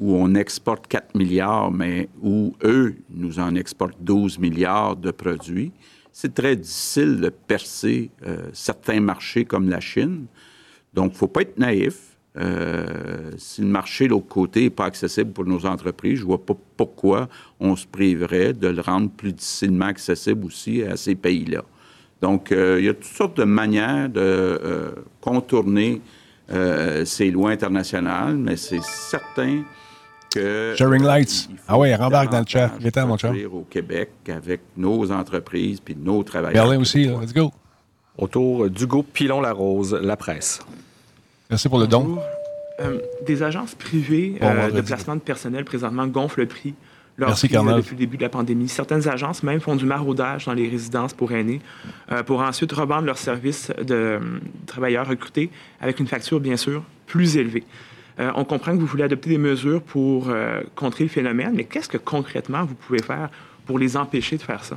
où on exporte 4 milliards, mais où eux nous en exportent 12 milliards de produits, c'est très difficile de percer euh, certains marchés comme la Chine. Donc, il ne faut pas être naïf. Euh, si le marché de l'autre côté n'est pas accessible pour nos entreprises, je ne vois pas pourquoi on se priverait de le rendre plus difficilement accessible aussi à ces pays-là. Donc, euh, il y a toutes sortes de manières de contourner ces lois internationales, mais c'est certain que. Sharing Lights. Ah oui, rembarque dans le chat. Viens mon chat. au Québec avec nos entreprises puis nos travailleurs. Berlin aussi, let's go. Autour d'Hugo Pilon-Larose, La Presse. Merci pour le don. Euh, des agences privées euh, de placement de personnel présentement gonflent le prix. Merci, prix, euh, depuis le début de la pandémie. Certaines agences même font du maraudage dans les résidences pour aînés pour ensuite revendre leurs services de travailleurs recrutés avec une facture, bien sûr, plus élevée. Euh, on comprend que vous voulez adopter des mesures pour euh, contrer le phénomène, mais qu'est-ce que concrètement vous pouvez faire pour les empêcher de faire ça?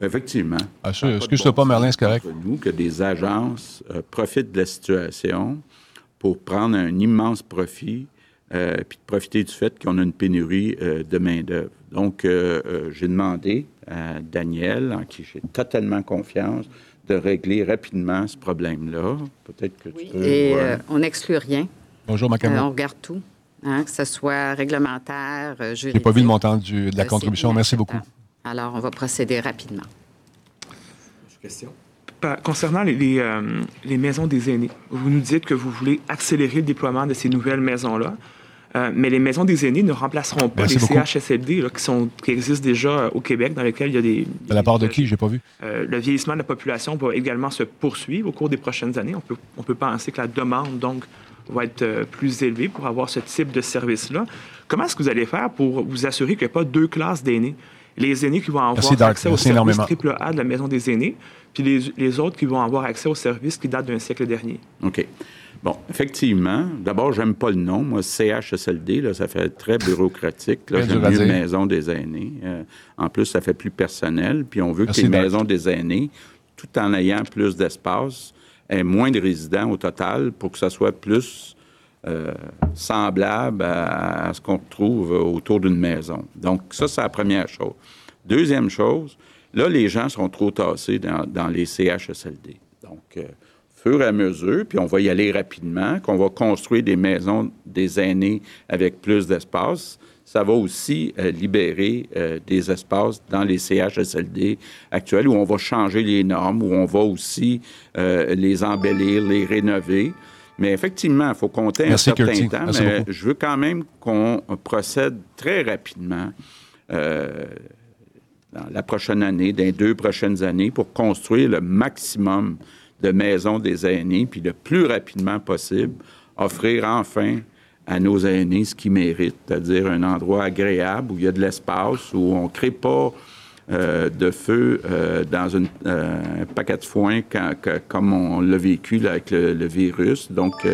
Effectivement. Ah, Excuse-toi pas, Merlin, c'est correct? Nous, que des agences euh, profitent de la situation pour prendre un immense profit, puis de profiter du fait qu'on a une pénurie de main-d'œuvre. Donc, j'ai demandé à Daniel, en qui j'ai totalement confiance, de régler rapidement ce problème-là. Peut-être que tu peux. Et on n'exclut rien. Bonjour, ma euh, on regarde tout, hein, que ce soit réglementaire, juridique. Je n'ai pas vu le montant de la contribution. Merci beaucoup. Alors, on va procéder rapidement. Question. Concernant euh, les, maisons des aînés, vous nous dites que vous voulez accélérer le déploiement de ces nouvelles maisons-là. Euh, mais les maisons des aînés ne remplaceront pas les CHSLD qui, sont, qui existent déjà au Québec, dans lesquels il y a des... De la part de qui? Je n'ai pas vu. le vieillissement de la population va également se poursuivre au cours des prochaines années. On peut, on peut penser que la demande, donc, va être euh, plus élevé pour avoir ce type de service-là. Comment est-ce que vous allez faire pour vous assurer qu'il n'y a pas deux classes d'aînés? Les aînés qui vont avoir accès au service triple A de la Maison des aînés, puis les, les autres qui vont avoir accès au service qui date d'un siècle dernier. OK. Bon, effectivement, d'abord, j'aime pas le nom. Moi, CHSLD, là, ça fait très bureaucratique. J'aime mieux Maison des aînés. Euh, en plus, ça fait plus personnel. Puis on veut que les maisons des aînés, tout en ayant plus d'espace, moins de résidents au total pour que ça soit plus euh, semblable à, ce qu'on trouve autour d'une maison. Donc, ça, c'est la première chose. Deuxième chose, là, les gens sont trop tassés dans, les CHSLD. Donc, euh, fur et à mesure, puis on va y aller rapidement, qu'on va construire des maisons des aînés avec plus d'espace, ça va aussi euh, libérer euh, des espaces dans les CHSLD actuels où on va changer les normes, où on va aussi euh, les embellir, les rénover. Mais effectivement, il faut compter un certain temps, mais je veux quand même qu'on procède très rapidement dans la prochaine année, dans les deux prochaines années, pour construire le maximum de maisons des aînés, puis le plus rapidement possible, offrir enfin à nos aînés ce qu'ils méritent, c'est-à-dire un endroit agréable où il y a de l'espace, où on ne crée pas euh, de feu euh, dans une, euh, un paquet de foin comme on l'a vécu avec le, virus, donc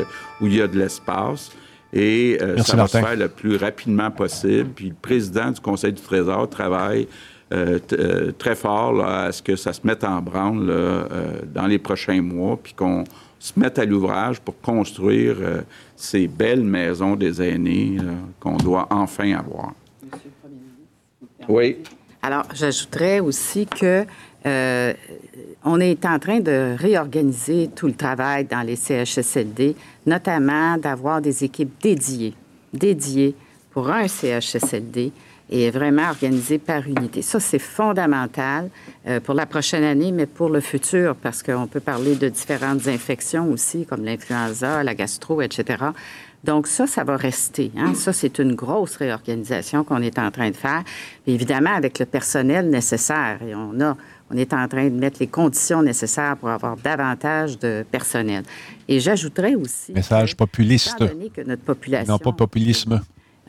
où il y a de l'espace. Et ça va se faire le plus rapidement possible. Puis le président du Conseil du Trésor travaille très fort à ce que ça se mette en branle dans les prochains mois, puis qu'on se mette à l'ouvrage pour construire euh, ces belles maisons des aînés euh, qu'on doit enfin avoir. Monsieur le Premier ministre. Oui. Alors, j'ajouterais aussi que euh, on est en train de réorganiser tout le travail dans les CHSLD, notamment d'avoir des équipes dédiées, dédiées pour un CHSLD et vraiment organisé par unité. Ça, c'est fondamental euh, pour la prochaine année, mais pour le futur, parce qu'on peut parler de différentes infections aussi, comme l'influenza, la gastro, etc. Donc ça, ça va rester. Hein? Ça, c'est une grosse réorganisation qu'on est en train de faire, évidemment avec le personnel nécessaire. Et on a, on est en train de mettre les conditions nécessaires pour avoir davantage de personnel. Et j'ajouterais aussi... Message populiste. que notre population... Non, pas populisme.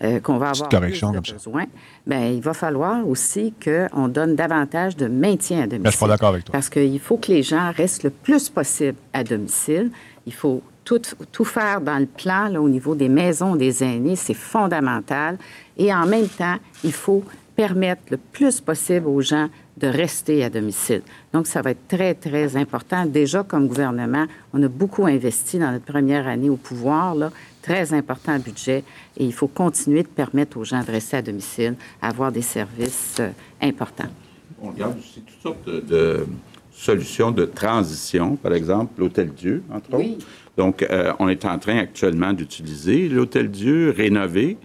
Euh, qu'on va avoir plus de besoins, bien, il va falloir aussi qu'on donne davantage de maintien à domicile. je suis d'accord avec toi. Parce qu'il faut que les gens restent le plus possible à domicile. Il faut tout, tout faire dans le plan là, au niveau des maisons des aînés, c'est fondamental. Et en même temps, il faut permettre le plus possible aux gens de rester à domicile. Donc, ça va être très, très important. Déjà, comme gouvernement, on a beaucoup investi dans notre première année au pouvoir, là, très important budget, et il faut continuer de permettre aux gens de rester à domicile, avoir des services euh, importants. On regarde aussi toutes sortes de, solutions de transition, par exemple l'Hôtel Dieu, entre autres. Donc, euh, on est en train actuellement d'utiliser l'Hôtel Dieu rénové.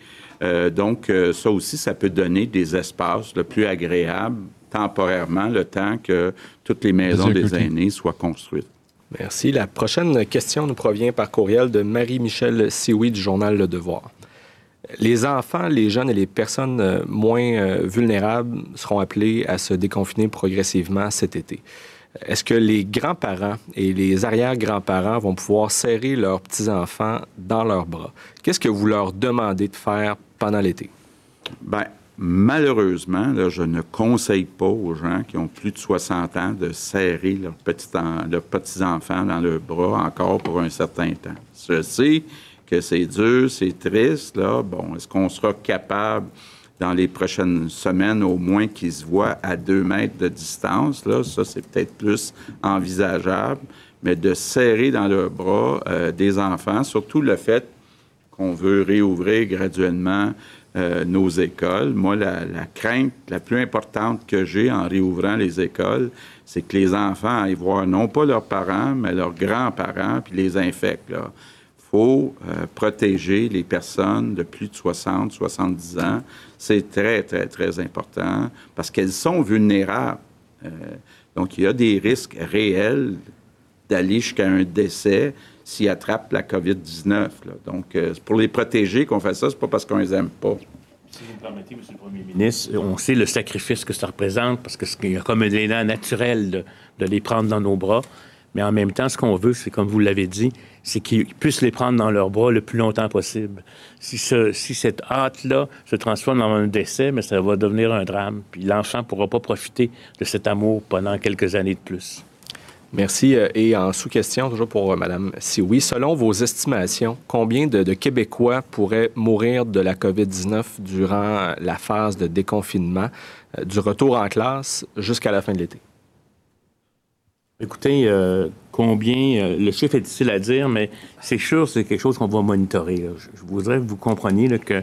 Euh, donc, ça aussi, ça peut donner des espaces le plus agréables temporairement le temps que toutes les maisons des aînés soient construites. Merci. La prochaine question nous provient par courriel de Marie-Michel Sioui du journal Le Devoir. Les enfants, les jeunes et les personnes euh, moins euh, vulnérables seront appelés à se déconfiner progressivement cet été. Est-ce que les grands-parents et les arrière-grands-parents vont pouvoir serrer leurs petits-enfants dans leurs bras? Qu'est-ce que vous leur demandez de faire pendant l'été? Bien, Malheureusement, je ne conseille pas aux gens qui ont plus de 60 ans de serrer leurs petits-enfants dans leurs bras encore pour un certain temps. Je sais que c'est dur, c'est triste. Bon, est-ce qu'on sera capable dans les prochaines semaines au moins qu'ils se voient à deux mètres de distance? Ça, c'est peut-être plus envisageable. Mais de serrer dans leurs bras euh, des enfants, surtout le fait qu'on veut réouvrir graduellement euh, nos écoles. Moi, la, crainte la plus importante que j'ai en réouvrant les écoles, c'est que les enfants aillent voir non pas leurs parents, mais leurs grands-parents, puis les infectent. Il faut euh, protéger les personnes de plus de 60, 70 ans. C'est très, très, très important parce qu'elles sont vulnérables. Euh, donc, il y a des risques réels d'aller jusqu'à un décès s'ils attrapent la COVID-19. Donc, euh, pour les protéger qu'on fait ça, c'est pas parce qu'on les aime pas. Si vous me permettez, M. le Premier ministre, on sait le sacrifice que ça représente parce qu'il y a comme un élan naturel de, les prendre dans nos bras. Mais en même temps, ce qu'on veut, c'est, comme vous l'avez dit, c'est qu'ils puissent les prendre dans leurs bras le plus longtemps possible. Si, si cette hâte-là se transforme en un décès, mais ça va devenir un drame. Puis l'enfant ne pourra pas profiter de cet amour pendant quelques années de plus. Merci. Euh, et en sous-question, toujours pour euh, Mme Sioui, selon vos estimations, combien de, Québécois pourraient mourir de la COVID-19 durant la phase de déconfinement, euh, du retour en classe jusqu'à la fin de l'été? Écoutez, combien, le chiffre est difficile à dire, mais c'est sûr, c'est quelque chose qu'on va monitorer. Je, voudrais que vous compreniez que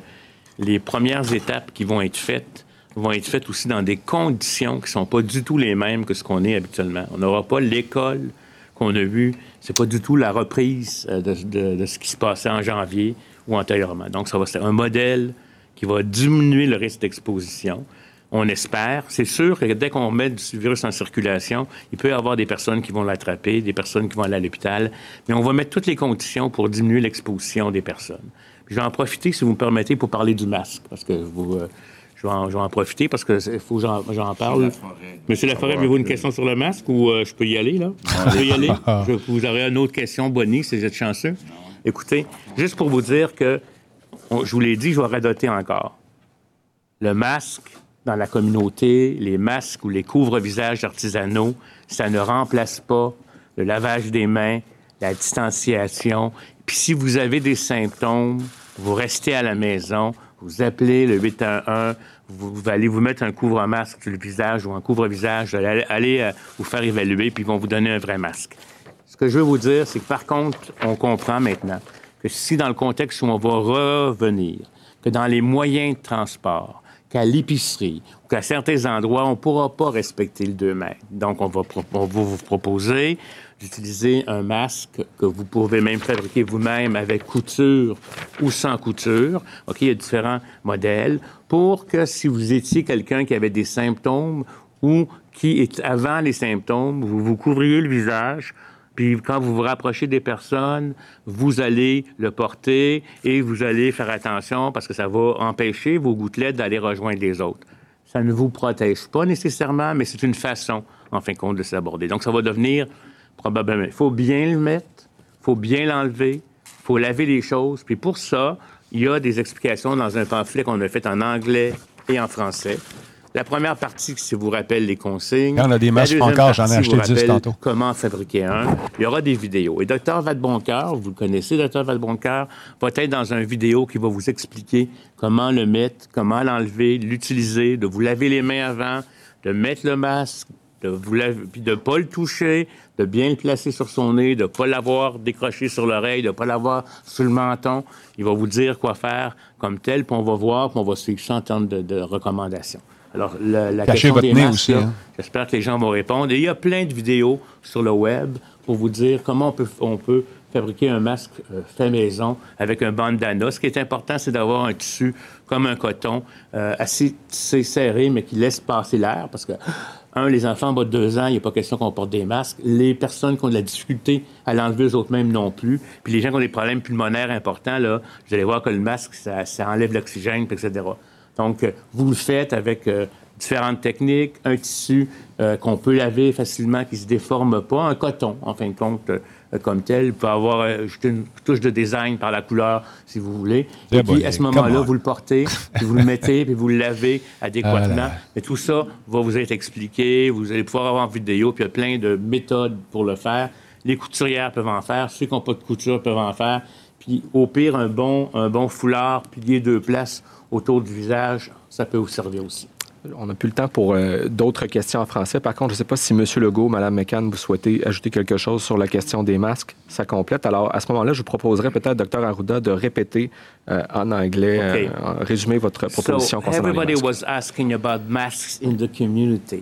les premières étapes qui vont être faites, vont être faites aussi dans des conditions qui ne sont pas du tout les mêmes que ce qu'on est habituellement. On n'aura pas l'école qu'on a vu, c'est pas du tout la reprise euh, de, ce qui se passait en janvier ou antérieurement. Donc, ça va être un modèle qui va diminuer le risque d'exposition. On espère. C'est sûr que dès qu'on met du virus en circulation, il peut y avoir des personnes qui vont l'attraper, des personnes qui vont aller à l'hôpital, mais on va mettre toutes les conditions pour diminuer l'exposition des personnes. je vais en profiter, si vous me permettez, pour parler du masque, parce que vous, euh, je, vais en, profiter parce que faut que j'en parle. Monsieur Laforêt, avez-vous une question sur le masque ou euh, je peux y aller, là? Je peux y aller? vous aurez une autre question, Bonnie, si vous êtes chanceux. Écoutez, juste pour vous dire que, je vous l'ai dit, je vais radoter encore. Le masque, dans la communauté, les masques ou les couvre-visages artisanaux, ça ne remplace pas le lavage des mains, la distanciation. Puis si vous avez des symptômes, vous restez à la maison, vous appelez le 811, vous, allez vous mettre un couvre-masque sur le visage ou un couvre-visage, allez, allez euh, vous faire évaluer, puis ils vont vous donner un vrai masque. Ce que je veux vous dire, c'est que par contre, on comprend maintenant que si dans le contexte où on va revenir, que dans les moyens de transport, qu'à l'épicerie ou qu'à certains endroits, on ne pourra pas respecter le 2 mètres. Donc, on va, vous proposer d'utiliser un masque que vous pouvez même fabriquer vous-même avec couture ou sans couture. OK, il y a différents modèles pour que si vous étiez quelqu'un qui avait des symptômes ou qui est avant les symptômes, vous vous couvriez le visage puis quand vous vous rapprochez des personnes, vous allez le porter et vous allez faire attention parce que ça va empêcher vos gouttelettes d'aller rejoindre les autres. Ça ne vous protège pas nécessairement, mais c'est une façon, en fin de compte, de s'aborder. Donc, ça va devenir probablement. Il faut bien le mettre, il faut bien l'enlever, il faut laver les choses. Puis pour ça, il y a des explications dans un pamphlet qu'on a fait en anglais et en français. La première partie, si vous rappelle les consignes. Y en a des masques encore, j'en ai acheté 10 tantôt. Comment fabriquer un. Il y aura des vidéos. Et Dr. Vadeboncoeur, vous le connaissez, Dr. Vadeboncoeur, va être dans une vidéo qui va vous expliquer comment le mettre, comment l'enlever, l'utiliser, de vous laver les mains avant, de mettre le masque, de vous puis de ne pas le toucher, de bien le placer sur son nez, de ne pas l'avoir décroché sur l'oreille, de ne pas l'avoir sur le menton. Il va vous dire quoi faire comme tel, puis on va voir, puis on va suivre 100 de, de recommandations. Alors, la, question des masques, hein. j'espère que les gens vont répondre. Et il y a plein de vidéos sur le web pour vous dire comment on peut, on peut fabriquer un masque euh, fait maison avec un bandana. Ce qui est important, c'est d'avoir un tissu comme un coton, euh, assez, serré, mais qui laisse passer l'air, parce que, un, les enfants en bas de deux ans, il n'y a pas question qu'on porte des masques. Les personnes qui ont de la difficulté à l'enlever eux autres mêmes non plus. Puis les gens qui ont des problèmes pulmonaires importants, là, vous allez voir que le masque, ça, ça enlève l'oxygène, etc. Donc, euh, vous le faites avec euh, différentes techniques, un tissu euh, qu'on peut laver facilement, qui ne se déforme pas, un coton, en fin de compte, comme tel. Il peut avoir une touche de design par la couleur, si vous voulez. Et puis, à ce moment-là, vous le portez, puis vous le mettez, puis vous le lavez adéquatement. Mais tout ça va vous être expliqué, vous allez pouvoir avoir en vidéo, puis il y a plein de méthodes pour le faire. Les couturières peuvent en faire, ceux qui n'ont pas de couture peuvent en faire. Puis, au pire, un bon, un bon foulard plié deux places autour du visage, ça peut vous servir aussi. On n'a plus le temps pour euh, d'autres questions en français. Par contre, je ne sais pas si M. Legault, Mme McCann, vous souhaitez ajouter quelque chose sur la question des masques. Ça complète. Alors, à ce moment-là, je vous proposerais peut-être, Dr. Arruda, de répéter euh, en anglais, euh, résumer votre proposition concernant les masques.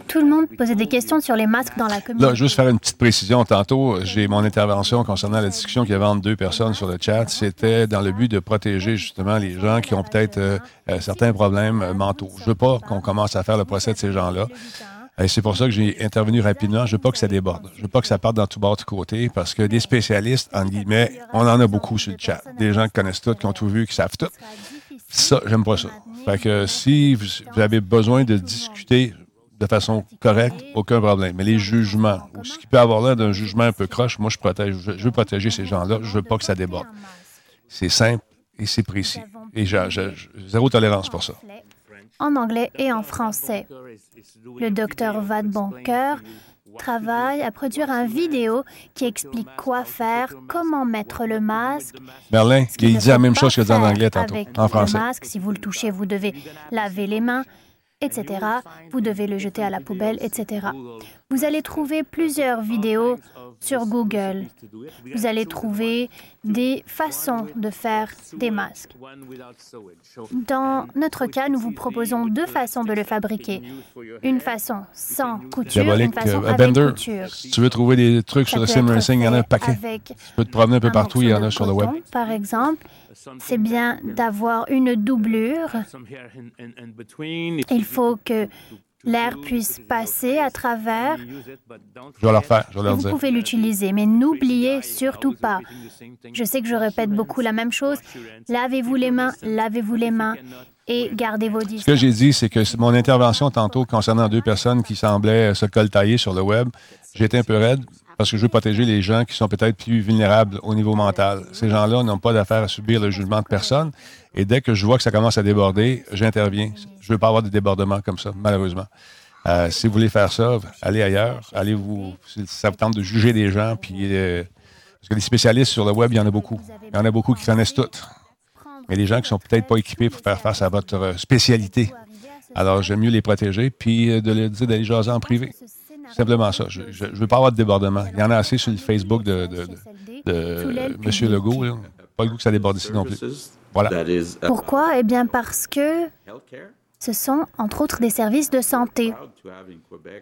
Tout le monde posait des questions sur les masques dans la communauté. Là, juste faire une petite précision. Tantôt, j'ai mon intervention concernant la discussion qu'il y avait entre deux personnes sur le chat. C'était dans le but de protéger justement les gens qui ont peut-être certains problèmes mentaux. Je ne veux pas qu'on commence à faire le procès de ces gens-là. Et c'est pour ça que j'ai intervenu rapidement. Je veux pas que ça déborde. Je veux pas que ça parte dans tout bord, tout côté, parce que des spécialistes, en guillemets, on en a beaucoup sur le chat. Des gens qui connaissent tout, qui ont tout vu, qui savent tout. Ça, j'aime pas ça. Fait que si vous avez besoin de discuter de façon correcte, aucun problème. Mais les jugements, ou ce qui peut avoir l'air d'un jugement un peu croche, moi, je protège, je veux protéger ces gens-là. Je veux pas que ça déborde. C'est simple et c'est précis. Et j'ai zéro tolérance pour ça en anglais et en français. Le docteur Vadeboncoeur travaille à produire un vidéo qui explique quoi faire, comment mettre le masque. Merlin, il dit la même chose que dans l'anglais tantôt, en français. Le masque, si vous le touchez, vous devez laver les mains. etc. Vous devez le jeter à la poubelle, etc. Vous allez trouver plusieurs vidéos sur Google. Vous allez trouver des façons de faire des masques. Dans notre cas, nous vous proposons deux façons de le fabriquer. Une façon sans couture, une façon euh, avec couture. Si tu veux trouver des trucs sur le sim racing, il y en a un paquet. Tu peux te promener un peu partout, il y en a sur le web. Par exemple, c'est bien d'avoir une doublure. Il faut que l'air puisse passer à travers. Je vais leur faire, je vais leur dire. Vous pouvez l'utiliser, mais n'oubliez surtout pas. Je sais que je répète beaucoup la même chose. Lavez-vous les mains, lavez-vous les mains et gardez vos distances. Ce que j'ai dit, c'est que mon intervention tantôt concernant deux personnes qui semblaient se coltailler sur le web, j'étais un peu raide parce que je veux protéger les gens qui sont peut-être plus vulnérables au niveau mental. Ces gens-là n'ont pas d'affaire à subir le jugement de personne. Et dès que je vois que ça commence à déborder, j'interviens. Je veux pas avoir de débordement comme ça, malheureusement. Euh, si vous voulez faire ça, allez ailleurs. Allez vous. Ça vous tente de juger des gens. Puis, euh, parce que les spécialistes sur le web, il y en a beaucoup. Il y en a beaucoup qui connaissent tout. Mais les gens qui sont peut-être pas équipés pour faire face à votre spécialité. Alors, j'aime mieux les protéger, puis euh, de leur dire d'aller jaser en privé. Simplement ça. Je ne veux pas avoir de débordement. Il y en a assez sur le Facebook de, de, M. Legault. Pas le goût que ça déborde ici non plus. Voilà. Pourquoi? Eh bien, parce que ce sont, entre autres, des services de santé.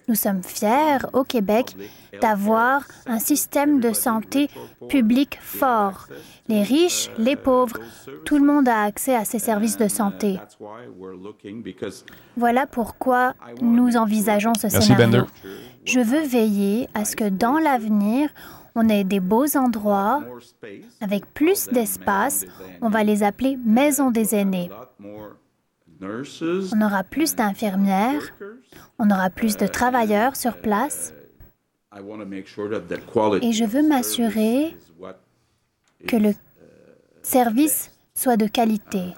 Nous sommes fiers au Québec d'avoir un système de santé public fort. Les riches, les pauvres, tout le monde a accès à ces services de santé. Voilà pourquoi nous envisageons ce scénario. Je veux veiller à ce que dans l'avenir, on ait des beaux endroits avec plus d'espace. On va les appeler maisons des aînés. On aura plus d'infirmières, on aura plus de travailleurs sur place. Et je veux m'assurer que le service soit de qualité,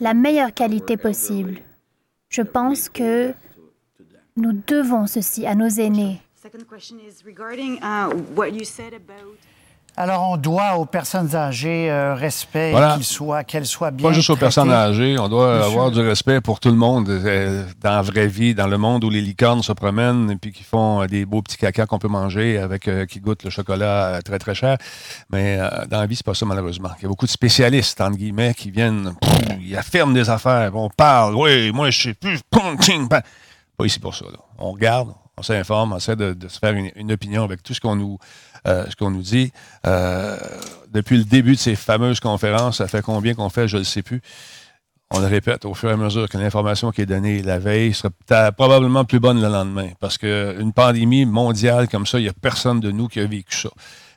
la meilleure qualité possible. Je pense que nous devons ceci à nos aînés. Alors, on doit aux personnes âgées euh, respect, qu'elles soient, qu'elles soient bien. Pas juste aux personnes âgées, on doit avoir du respect pour tout le monde euh, dans la vraie vie, dans le monde où les licornes se promènent et puis qui font euh, des beaux petits caca qu'on peut manger avec qui goûtent le chocolat très très cher. Mais dans la vie, c'est pas ça malheureusement. Il y a beaucoup de spécialistes entre guillemets qui viennent, ils affirment des affaires, on parle, oui, moi je sais plus, pas ici pour ça. On regarde, on s'informe, on essaie de, se faire une, opinion avec tout ce qu'on nous, euh, dit. Euh, depuis le début de ces fameuses conférences, ça fait combien qu'on fait, je ne le sais plus. On le répète au fur et à mesure que l'information qui est donnée la veille sera probablement plus bonne le lendemain. Parce qu'une pandémie mondiale comme ça, il n'y a personne de nous qui a vécu ça.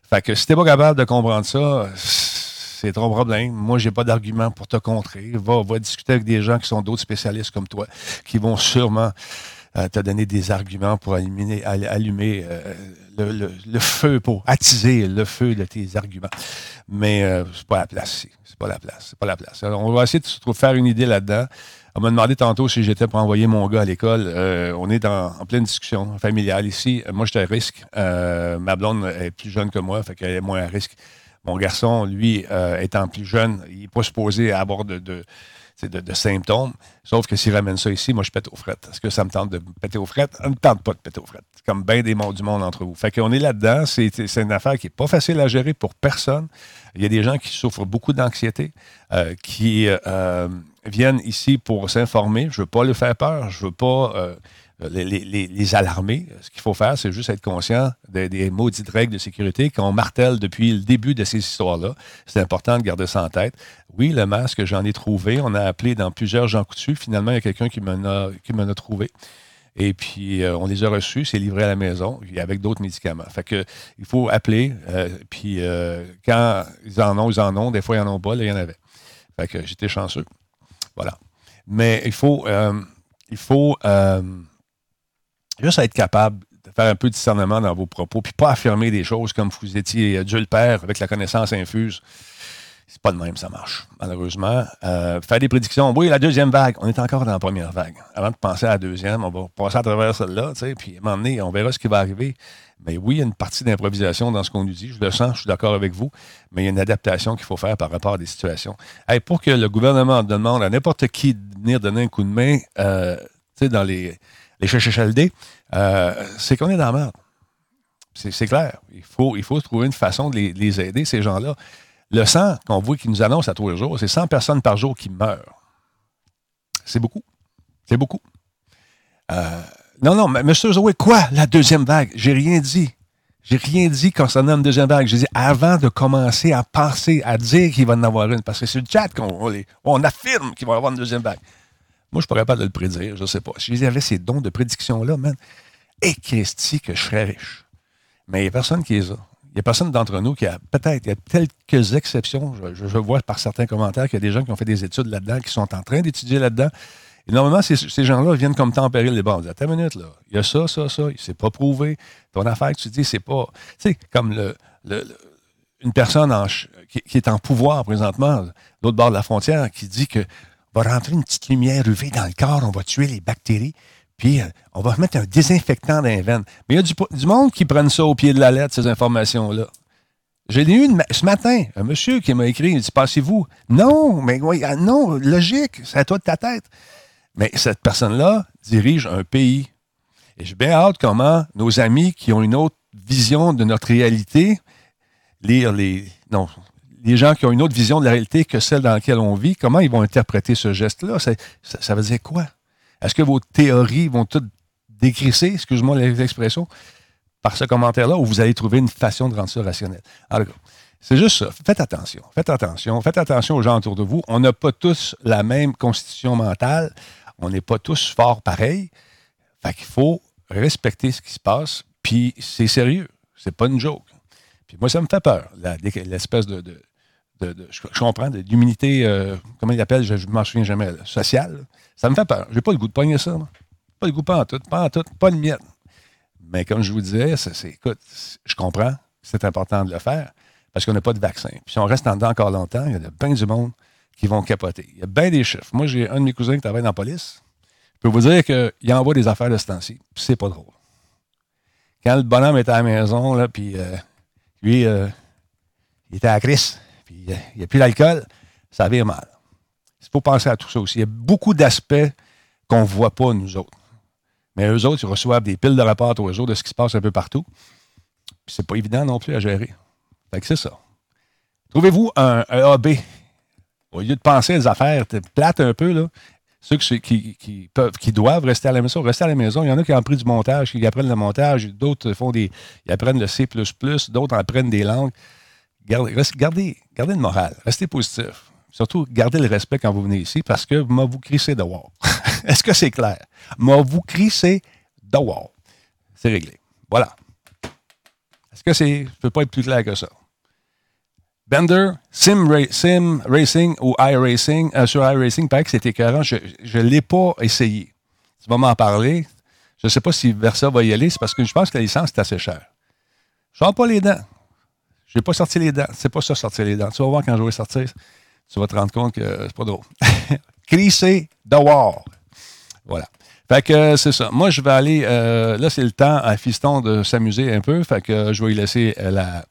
Fait que si t'es pas capable de comprendre ça, c'est ton problème. Moi, j'ai pas d'argument pour te contrer. Va, va discuter avec des gens qui sont d'autres spécialistes comme toi, qui vont sûrement euh, te donner des arguments pour allumer, euh, le, feu, pour attiser le feu de tes arguments. Mais euh, c'est pas la place C'est pas la place. C'est pas la place. Alors, on va essayer de se faire une idée là-dedans. On m'a demandé tantôt si j'étais pour envoyer mon gars à l'école. on est en pleine discussion familiale ici. Moi, j'étais à risque. ma blonde est plus jeune que moi, fait qu'elle est moins à risque. Mon garçon, lui, étant plus jeune, il n'est pas supposé avoir de, de de, symptômes. Sauf que s'il ramène ça ici, moi, je pète aux frettes. Est-ce que ça me tente de péter aux frettes? Ça ne tente pas de péter aux frettes. C'est comme bien des mondes du monde entre vous. Fait qu'on est là-dedans. C'est une affaire qui n'est pas facile à gérer pour personne. Il y a des gens qui souffrent beaucoup d'anxiété, euh, qui euh, viennent ici pour s'informer. Je ne veux pas le faire peur. Je ne veux pas... Les, alarmer. Ce qu'il faut faire, c'est juste être conscient des, maudites règles de sécurité qu'on martèle depuis le début de ces histoires-là. C'est important de garder ça en tête. Oui, le masque, j'en ai trouvé. On a appelé dans plusieurs gens coutus. Finalement, il y a quelqu'un qui m'en a trouvé. Et puis, euh, on les a reçus, c'est livré à la maison, avec d'autres médicaments. Fait que, il faut appeler, euh, puis euh, quand ils en ont, ils en ont. Des fois, ils n'en ont pas, là, il y en avait. Fait que j'étais chanceux. Voilà. Mais il faut, il faut juste être capable de faire un peu de discernement dans vos propos, puis pas affirmer des choses comme vous étiez Dieu Père avec la connaissance infuse. C'est pas de même, ça marche, malheureusement. Euh, faire des prédictions. Oui, la deuxième vague, on est encore dans la première vague. Avant de penser à la deuxième, on va passer à travers celle-là, puis à un moment on verra ce qui va arriver. Mais oui, il y a une partie d'improvisation dans ce qu'on nous dit. Je le sens, je suis d'accord avec vous, mais il y a une adaptation qu'il faut faire par rapport à des situations. pour que le gouvernement demande à n'importe qui de venir donner un coup de main, euh, dans les, les euh, c'est qu'on est dans la merde. C'est clair. Il faut, il faut trouver une façon de les, aider, ces gens-là. Le sang qu'on voit qui nous annonce à tous les jours, c'est 100 personnes par jour qui meurent. C'est beaucoup. C'est beaucoup. Euh, non, non, mais M. Zoé, quoi, la deuxième vague? J'ai rien dit. J'ai rien dit concernant une deuxième vague. J'ai dit avant de commencer à penser, à dire qu'il va en avoir une, parce que c'est le chat qu'on on affirme qu'il va y avoir une deuxième vague. Moi, je ne pourrais pas le prédire, je ne sais pas. Si j'avais ces dons de prédiction-là, man, et Christy, que je serais riche. Mais il n'y a personne qui les a. Il n'y a personne d'entre nous qui a, peut-être, il y a quelques exceptions. Je, vois par certains commentaires qu'il y a des gens qui ont fait des études là-dedans, qui sont en train d'étudier là-dedans. Et normalement, ces, gens-là viennent comme tempérer les dit, attends une minute, là. Il y a ça, ça, ça. S'est pas prouvé. Ton affaire, tu dis, c'est pas. Tu sais, comme le, une personne qui, est en pouvoir présentement, de l'autre bord de la frontière, qui dit que va rentrer une petite lumière UV dans le corps, on va tuer les bactéries, puis euh, on va mettre un désinfectant dans les veines. Mais il y a du, monde qui prennent ça au pied de la lettre, ces informations-là. J'ai eu une, ce matin un monsieur qui m'a écrit, il dit Passez-vous Non, mais ah, non, logique, c'est à toi de ta tête. Mais cette personne-là dirige un pays. Et j'ai bien hâte comment nos amis qui ont une autre vision de notre réalité, lire les. Non, les gens qui ont une autre vision de la réalité que celle dans laquelle on vit, comment ils vont interpréter ce geste-là? Ça, veut dire quoi? Est-ce que vos théories vont toutes décrisser, excuse-moi l'expression, par ce commentaire-là, ou vous allez trouver une façon de rendre ça rationnel? Alors, c'est juste ça. Faites attention. Faites attention. Faites attention aux gens autour de vous. On n'a pas tous la même constitution mentale. On n'est pas tous forts pareils. Fait qu'il faut respecter ce qui se passe, puis c'est sérieux. C'est pas une joke. Puis moi, ça me fait peur, l'espèce de, je, comprends, d'immunité, euh, comment il appelle, je ne m'en souviens jamais, sociale. Ça me fait peur. J'ai pas le goût de pogner ça. Pas le goût, pas en tout, pas en tout, pas de miette. Mais comme je vous disais, écoute, je comprends, c'est important de le faire parce qu'on n'a pas de vaccin. Puis si on reste en dedans encore longtemps, il y a bien du monde qui vont capoter. Il y a bien des chiffres. Moi, j'ai un de mes cousins qui travaille dans la police. Je peux vous dire qu'il envoie des affaires de ce temps-ci. c'est pas drôle. Quand le bonhomme était à la maison, là, puis euh, lui, euh, il était à la crise, euh, il n'y a plus d'alcool, ça vire mal. Il faut penser à tout ça aussi. Il y a beaucoup d'aspects qu'on ne voit pas, nous autres. Mais eux autres, ils reçoivent des piles de rapports tous les jours de ce qui se passe un peu partout. Puis c'est pas évident non plus à gérer. Fait que c'est ça. Trouvez-vous un, AB. Au lieu de penser à des affaires plates un peu, là, ceux qui, peuvent, qui doivent rester à la maison, rester à la maison. Il y en a qui ont pris du montage, qui apprennent le montage, d'autres font des. Ils apprennent le C, d'autres apprennent des langues. Gardez, gardez, gardez le moral, restez positif. Surtout, gardez le respect quand vous venez ici parce que moi, vous crissez dehors. Est-ce que c'est clair? Moi, vous crissez dehors. C'est réglé. Voilà. Est-ce que c'est. Je ne peux pas être plus clair que ça? Bender, Sim, Sim Racing ou iRacing. Euh, sur iRacing, paraît que c'était écœurant. Je ne l'ai pas essayé. Tu vas m'en parler. Je ne sais pas si Versa va y aller. C'est parce que je pense que la licence est assez chère. Je ne pas les dents. Je n'ai pas sorti les dents. C'est pas ça, sortir les dents. Tu vas voir quand je vais sortir. Tu vas te rendre compte que c'est pas drôle. Crisser dehors. Voilà. Fait que euh, c'est ça. Moi, je vais aller. Euh, là, c'est le temps à Fiston de s'amuser un peu. Fait que je vais lui laisser la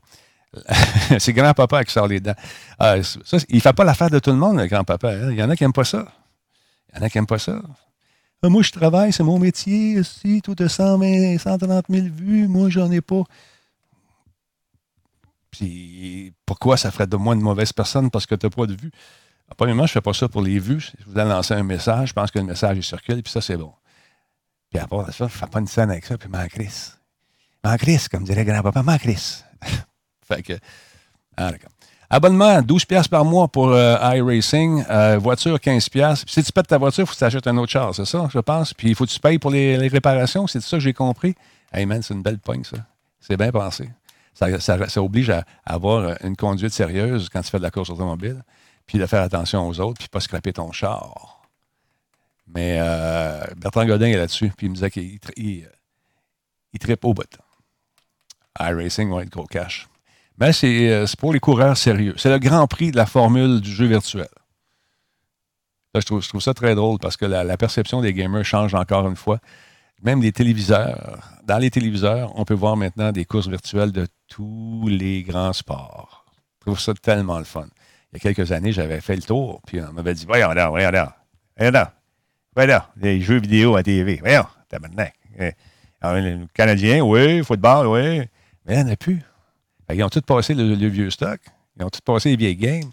c'est grand-papa qui sort les dents. Ah, il ne fait pas l'affaire de tout le monde, le grand-papa. Hein. Il y en a qui n'aiment pas ça. Il y en a qui n'aiment pas ça. Ah, moi, je travaille, c'est mon métier. Si, tout de 120, 130 000 vues, moi, j'en ai pas. Puis, pourquoi ça ferait de moi une mauvaise personne? Parce que tu n'as pas de vues? Ah, premièrement, je ne fais pas ça pour les vues. Je voulais lancer un message, je pense que le message il circule, puis ça, c'est bon. Puis après ça, je ne fais pas une scène avec ça, puis m'en crisse. M'en crisse, comme dirait grand-papa, m'en crisse. Fait que, ah, Abonnement, 12 pièces par mois pour euh, iRacing. Euh, voiture, 15 pièces. Si tu pètes ta voiture, il faut que tu achètes un autre char, c'est ça, je pense. Puis il faut que tu payes pour les, réparations. C'est ça que j'ai compris. Hey man, c'est une belle pogne, ça. C'est bien pensé. Ça, oblige à, avoir une conduite sérieuse quand tu fais de la course automobile. Puis de faire attention aux autres, puis pas scraper ton char. Mais euh, Bertrand Godin est là-dessus. Puis il me disait qu'il il, trippe au bout. iRacing va être gros cash. Mais euh, c'est pour les coureurs sérieux. C'est le grand prix de la formule du jeu virtuel. je, trouve, ça très drôle parce que la, perception des gamers change encore une fois. Même les téléviseurs. Dans les téléviseurs, on peut voir maintenant des courses virtuelles de tous les grands sports. Je trouve ça tellement le fun. Il y a quelques années, j'avais fait le tour, puis on m'avait dit Voyons là, voyons là, voyons là. Voilà, les jeux vidéo à TV. Voyons, tabarnak. Eh, les Canadiens, oui, football, oui. Mais il n'y en a plus. Ils ont tous passé le, vieux stock. Ils ont tous passé les vieilles games.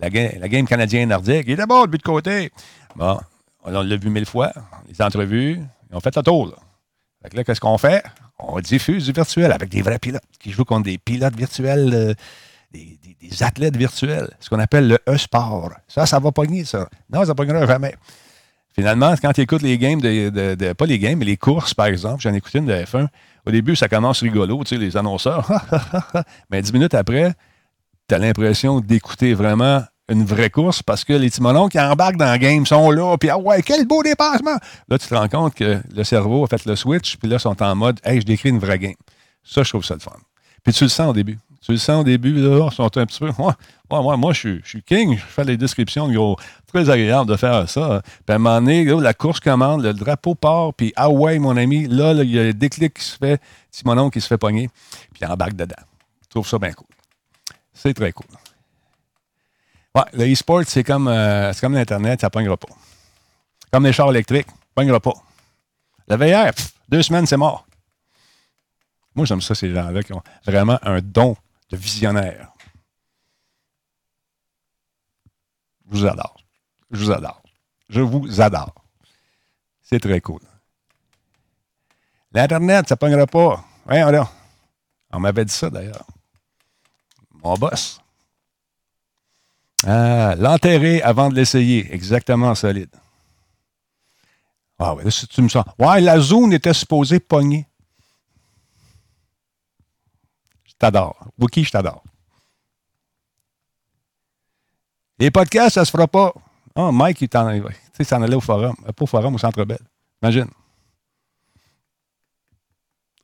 La, game canadienne nordique, il est d'abord le but de côté. Bon, on l'a vu mille fois, les entrevues, ils ont fait le tour. Là. Fait que là, qu'est-ce qu'on fait? On diffuse du virtuel avec des vrais pilotes qui jouent contre des pilotes virtuels, euh, des, athlètes virtuels, ce qu'on appelle le e-sport. Ça, ça va pogner, ça. Non, ça ne pognera jamais. Finalement, quand tu écoutes les games, de, pas les games, mais les courses, par exemple, j'en ai écouté une de F1, au début, ça commence rigolo, tu sais, les annonceurs. mais dix minutes après, tu as l'impression d'écouter vraiment une vraie course parce que les timonons qui embarquent dans le game sont là, puis ah ouais, quel beau dépassement! Là, tu te rends compte que le cerveau a fait le switch, puis là, ils sont en mode, hey, je décris une vraie game. Ça, je trouve ça le fun. Puis tu le sens au début. Tu le sens au début, là, ils sont un petit peu. Moi, moi, moi je, suis, king, je fais les descriptions, gros. Très agréable de faire ça. Puis à un moment donné, la course commande, le drapeau part, puis ah ouais, mon ami, là, il y a le déclic qui se fait, Simonon qui se fait pogner, puis il embarque dedans. Je trouve ça bien cool. C'est très cool. Ouais, le e-sport, c'est comme, euh, comme l'Internet, ça ne pognera pas. Comme les chars électriques, ça ne pognera pas. Le VR, deux semaines, c'est mort. Moi, j'aime ça, ces gens-là qui ont vraiment un don de visionnaire. Je vous adore. Je vous adore. Je vous adore. C'est très cool. L'Internet, ça ne pognera pas. Voyons là. On m'avait dit ça d'ailleurs. Mon boss. Ah, l'enterrer avant de l'essayer. Exactement solide. Ah oui, là, si tu me sens. Ouais, la zone était supposée pogner. Je t'adore. Wookie, je t'adore. Les podcasts, ça se fera pas. Oh, Mike, il t'en allait au forum. Pas au forum, au Centre Belle. Imagine.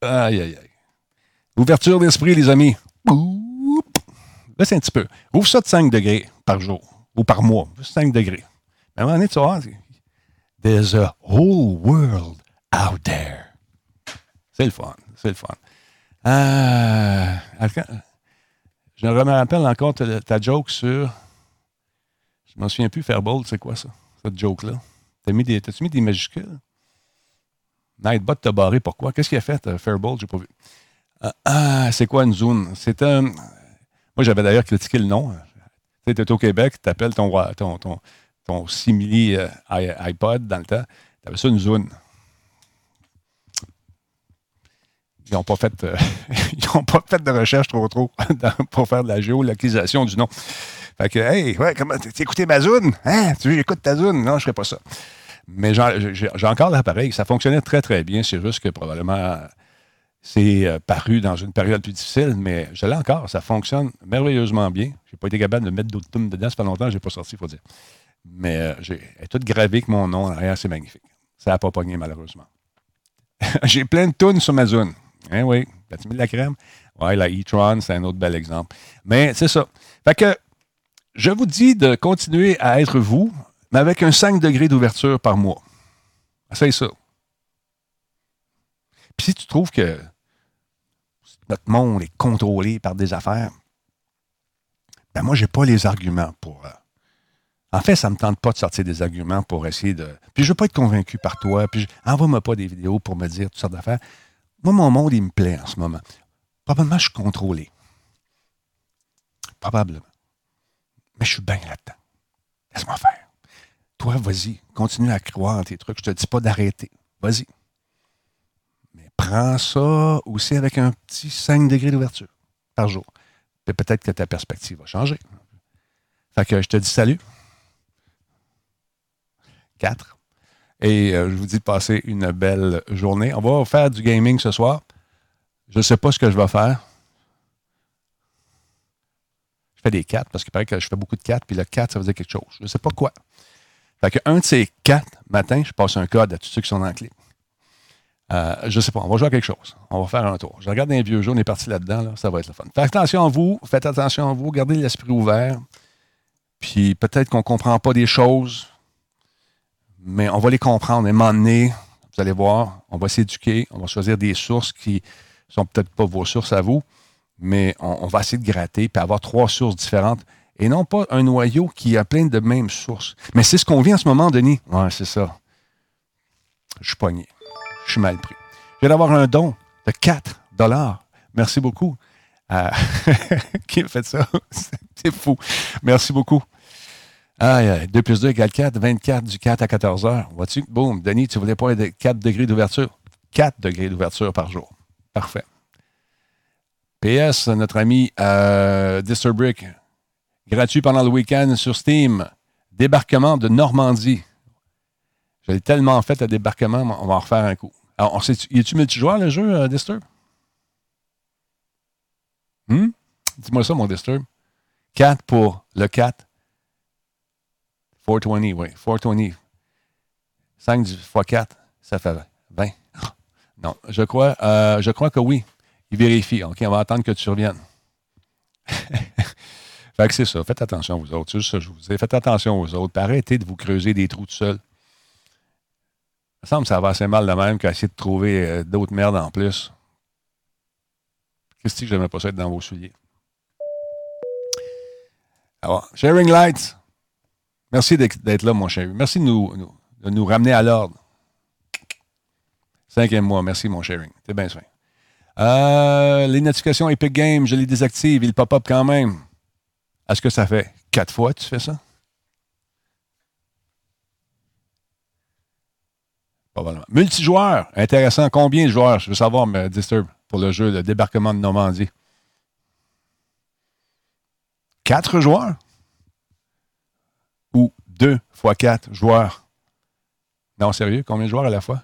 Aïe, aïe, aïe. Ouverture d'esprit, les amis. Un petit peu. Ouvre ça de 5 degrés par jour ou par mois. 5 degrés. Mais à un moment donné, tu vas There's a whole world out there. C'est le fun. C'est le fun. Euh, je me rappelle encore ta, joke sur. Je m'en souviens plus, Fairbold, c'est quoi ça? Cette joke-là? T'as mis des, t'as-tu mis des majuscules? Nightbot t'a barré, pourquoi? Qu'est-ce qu'il a fait, euh, Fairbold? J'ai pas vu. Ah, c'est quoi une zone? C'est un. Moi, j'avais d'ailleurs critiqué le nom. Tu sais, au Québec, tu appelles ton, ton, ton, ton simili euh, iPod dans le temps. Tu avais ça une zone. Ils n'ont pas, fait, euh, pas fait de recherche trop trop pour faire de la géolocalisation du nom. Fait que, hey, ouais, comment, écouté ma zone? Hein? Tu j'écoute ta zone? Non, je ne ferai pas ça. Mais j'ai encore l'appareil. Ça fonctionnait très, très bien. C'est juste que probablement c'est euh, paru dans une période plus difficile, mais je l'ai encore. Ça fonctionne merveilleusement bien. Je n'ai pas été capable de mettre d'autres tunes dedans. Ça fait longtemps que je n'ai pas sorti, il faut dire. Mais euh, j'ai, toute gravée avec mon nom en arrière. C'est magnifique. Ça n'a pas pogné, malheureusement. j'ai plein de tunes sur ma zone. Hein, oui. Mis de la crème? Oui, la e-tron, c'est un autre bel exemple. Mais c'est ça. Fait que je vous dis de continuer à être vous, mais avec un 5 degrés d'ouverture par mois. C'est ça. Puis si tu trouves que notre monde est contrôlé par des affaires, ben moi, je n'ai pas les arguments pour. Euh, en fait, ça ne me tente pas de sortir des arguments pour essayer de. Puis je ne veux pas être convaincu par toi. Puis envoie-moi pas des vidéos pour me dire toutes sortes d'affaires. Moi, mon monde, il me plaît en ce moment. Probablement, je suis contrôlé. Probablement. Mais je suis bien là-dedans. Laisse-moi faire. Toi, vas-y. Continue à croire en tes trucs. Je ne te dis pas d'arrêter. Vas-y prends ça aussi avec un petit 5 degrés d'ouverture par jour. peut-être que ta perspective va changer. Fait que je te dis salut. 4. Et euh, je vous dis de passer une belle journée. On va faire du gaming ce soir. Je ne sais pas ce que je vais faire. Je fais des 4 parce qu'il paraît que je fais beaucoup de 4, puis le 4, ça veut dire quelque chose. Je ne sais pas quoi. Fait que un de ces 4 matins, je passe un code à tous ceux qui sont dans la clé. Euh, je ne sais pas, on va jouer à quelque chose. On va faire un tour. Je regarde un vieux jeu, on est parti là-dedans, ça va être le fun. Faites attention à vous, faites attention à vous, gardez l'esprit ouvert. Puis peut-être qu'on ne comprend pas des choses, mais on va les comprendre. À un moment donné, vous allez voir, on va s'éduquer, on va choisir des sources qui sont peut-être pas vos sources à vous, mais on, va essayer de gratter puis avoir trois sources différentes et non pas un noyau qui a plein de mêmes sources. Mais c'est ce qu'on vit en ce moment, Denis. Oui, c'est ça. je suis pogné. Je suis mal pris. Je viens d'avoir un don de 4 dollars. Merci beaucoup. qui a fait ça? C'est fou. Merci beaucoup. Ah, 2 plus 2 égale 4, 24 du 4 à 14 heures. Vois-tu? Boum, Denis, tu voulais pas 4 degrés d'ouverture? 4 degrés d'ouverture par jour. Parfait. PS, notre ami euh, gratuit pendant le week-end sur Steam. Débarquement de Normandie. J'ai tellement fait le débarquement, on va en refaire un coup. Alors, on y a-tu multijoueur le jeu, euh, Disturb? Hmm? Dis-moi ça, mon Disturb. 4 pour le 4. 420, oui. 420. 5 x 4, ça fait 20. Non, je crois, euh, je crois que oui. Il vérifie. OK, on va attendre que tu reviennes. fait que c'est ça. Faites attention aux autres. C'est ça je vous dis. Faites attention aux autres. arrêtez de vous creuser des trous tout seul. Ça semble que ça va assez mal de même qu'essayer de trouver euh, d'autres merdes en plus. Qu'est-ce que pas ça être dans vos souliers? Alors, Sharing Lights. Merci d'être là, mon chéri. Merci de nous, de nous ramener à l'ordre. Cinquième mois. Merci, mon sharing. T'es bien soin. Euh, les notifications Epic Games, je les désactive. Ils pop-up quand même. Est-ce que ça fait quatre fois que tu fais ça? Probablement. Multijoueur, intéressant. Combien de joueurs? Je veux savoir, mais Disturb, pour le jeu de débarquement de Normandie. Quatre joueurs? Ou deux fois quatre joueurs? Non, sérieux? Combien de joueurs à la fois?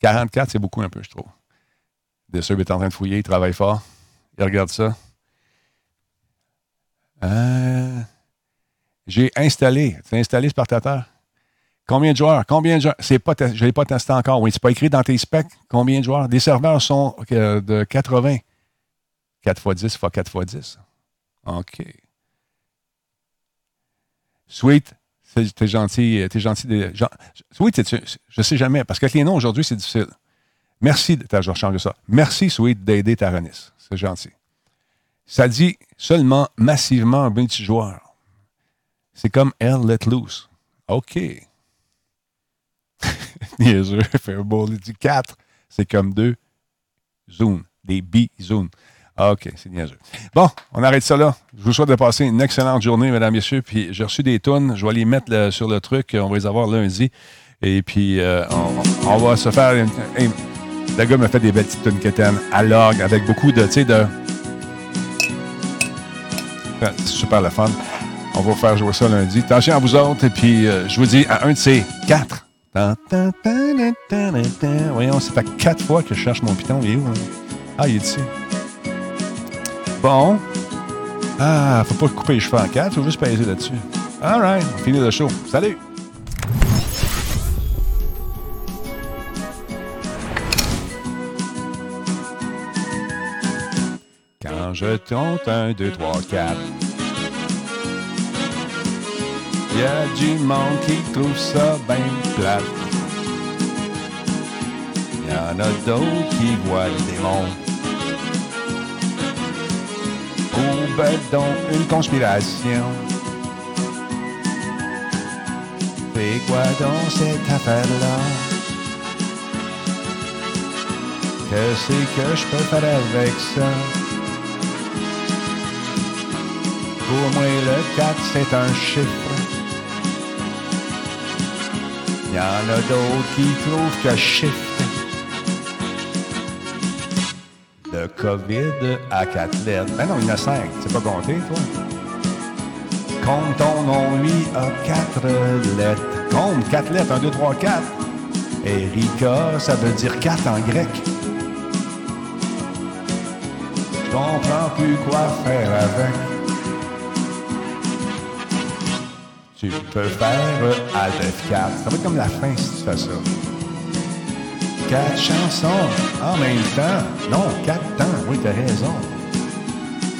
44, c'est beaucoup un peu, je trouve. Disturb est en train de fouiller, il travaille fort. Il regarde ça. Euh, j'ai installé. Tu as installé Spartateur? Combien de joueurs? Combien de joueurs? Je ne l'ai pas testé encore. Oui, c'est pas écrit dans tes specs. Combien de joueurs? Les serveurs sont euh, de 80. 4 x 10 x 4 x 10. OK. Sweet, t'es gentil. T'es gentil. De, Sweet, je sais jamais, parce que les noms aujourd'hui, c'est difficile. Merci, je rechange ça. Merci, Sweet, d'aider Taranis. C'est gentil. Ça dit seulement massivement un multijoueur. C'est comme L Let Loose. OK. Niaiseux, Fairball, il dit 4. C'est comme deux zones, des B-zones. OK, c'est niaiseux. Bon, on arrête ça là. Je vous souhaite de passer une excellente journée, mesdames, messieurs. Puis j'ai reçu des tonnes. Je vais les mettre sur le truc. On va les avoir lundi. Et puis, euh, on, va se faire une, le gars me fait des belles petites tunes à l'orgue avec beaucoup de, de... C'est super le fun. On va faire jouer ça lundi. Attention à vous autres. Et puis, euh, je vous dis, à un de ces quatre. Voyons, c'est pas quatre fois que je cherche mon piton. Il est où? Hein? Ah, il est ici. Bon. Ah, faut pas couper les cheveux en quatre. Faut juste peser là-dessus. All right. On finit le show. Salut! je tente un, deux, trois, quatre. Y a du monde qui trouve ça bien plat. Y en a d'autres qui voient le démon. Ou ben donc une conspiration. Fais quoi dans cette affaire-là? Que c'est que je peux faire avec ça? Pour moi, le 4, c'est un chiffre. Y en a d'autres qui trouvent que shift. Le COVID à 4 lettres. Ben non, il y en a 5. C'est pas compté, toi? Compte ton nom, lui, a 4 lettres. Compte 4 lettres. 1, 2, 3, 4. Erika, ça veut dire 4 en grec. Je comprends plus quoi faire avec. Tu peux faire Alt F4. Ça va être comme la fin si tu fais ça. Quatre chansons en même temps. Non, quatre temps. Oui, t'as raison.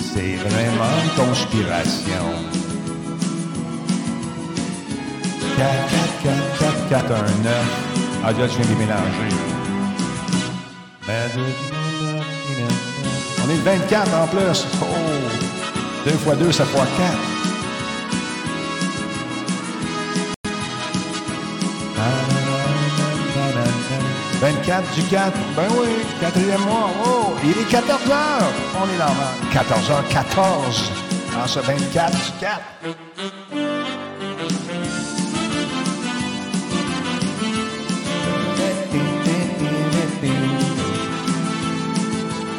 C'est vraiment une conspiration. 4, 4, 4, 4, 4, 1, 9. Ah, déjà, je viens de les mélanger. On est 24 en plus. Oh! 2 fois 2, ça fait 4. 24 du 4. Ben oui, quatrième mois. Oh, il est 14 h On est normal. 14 h 14 en ce 24 du 4.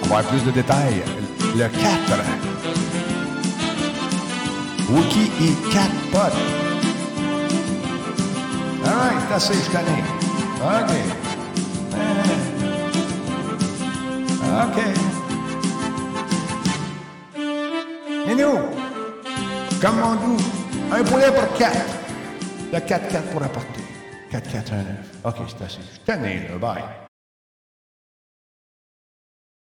On va avoir plus de détails. Le 4. Wookie et 4 potes. Ah, c'est assez, je connais. OK. OK. Comme on dit, un poulet pour 4. Le 4-4 pour apporter. 4-4-1-9. OK, c'est assez. Je connais, là. Bye.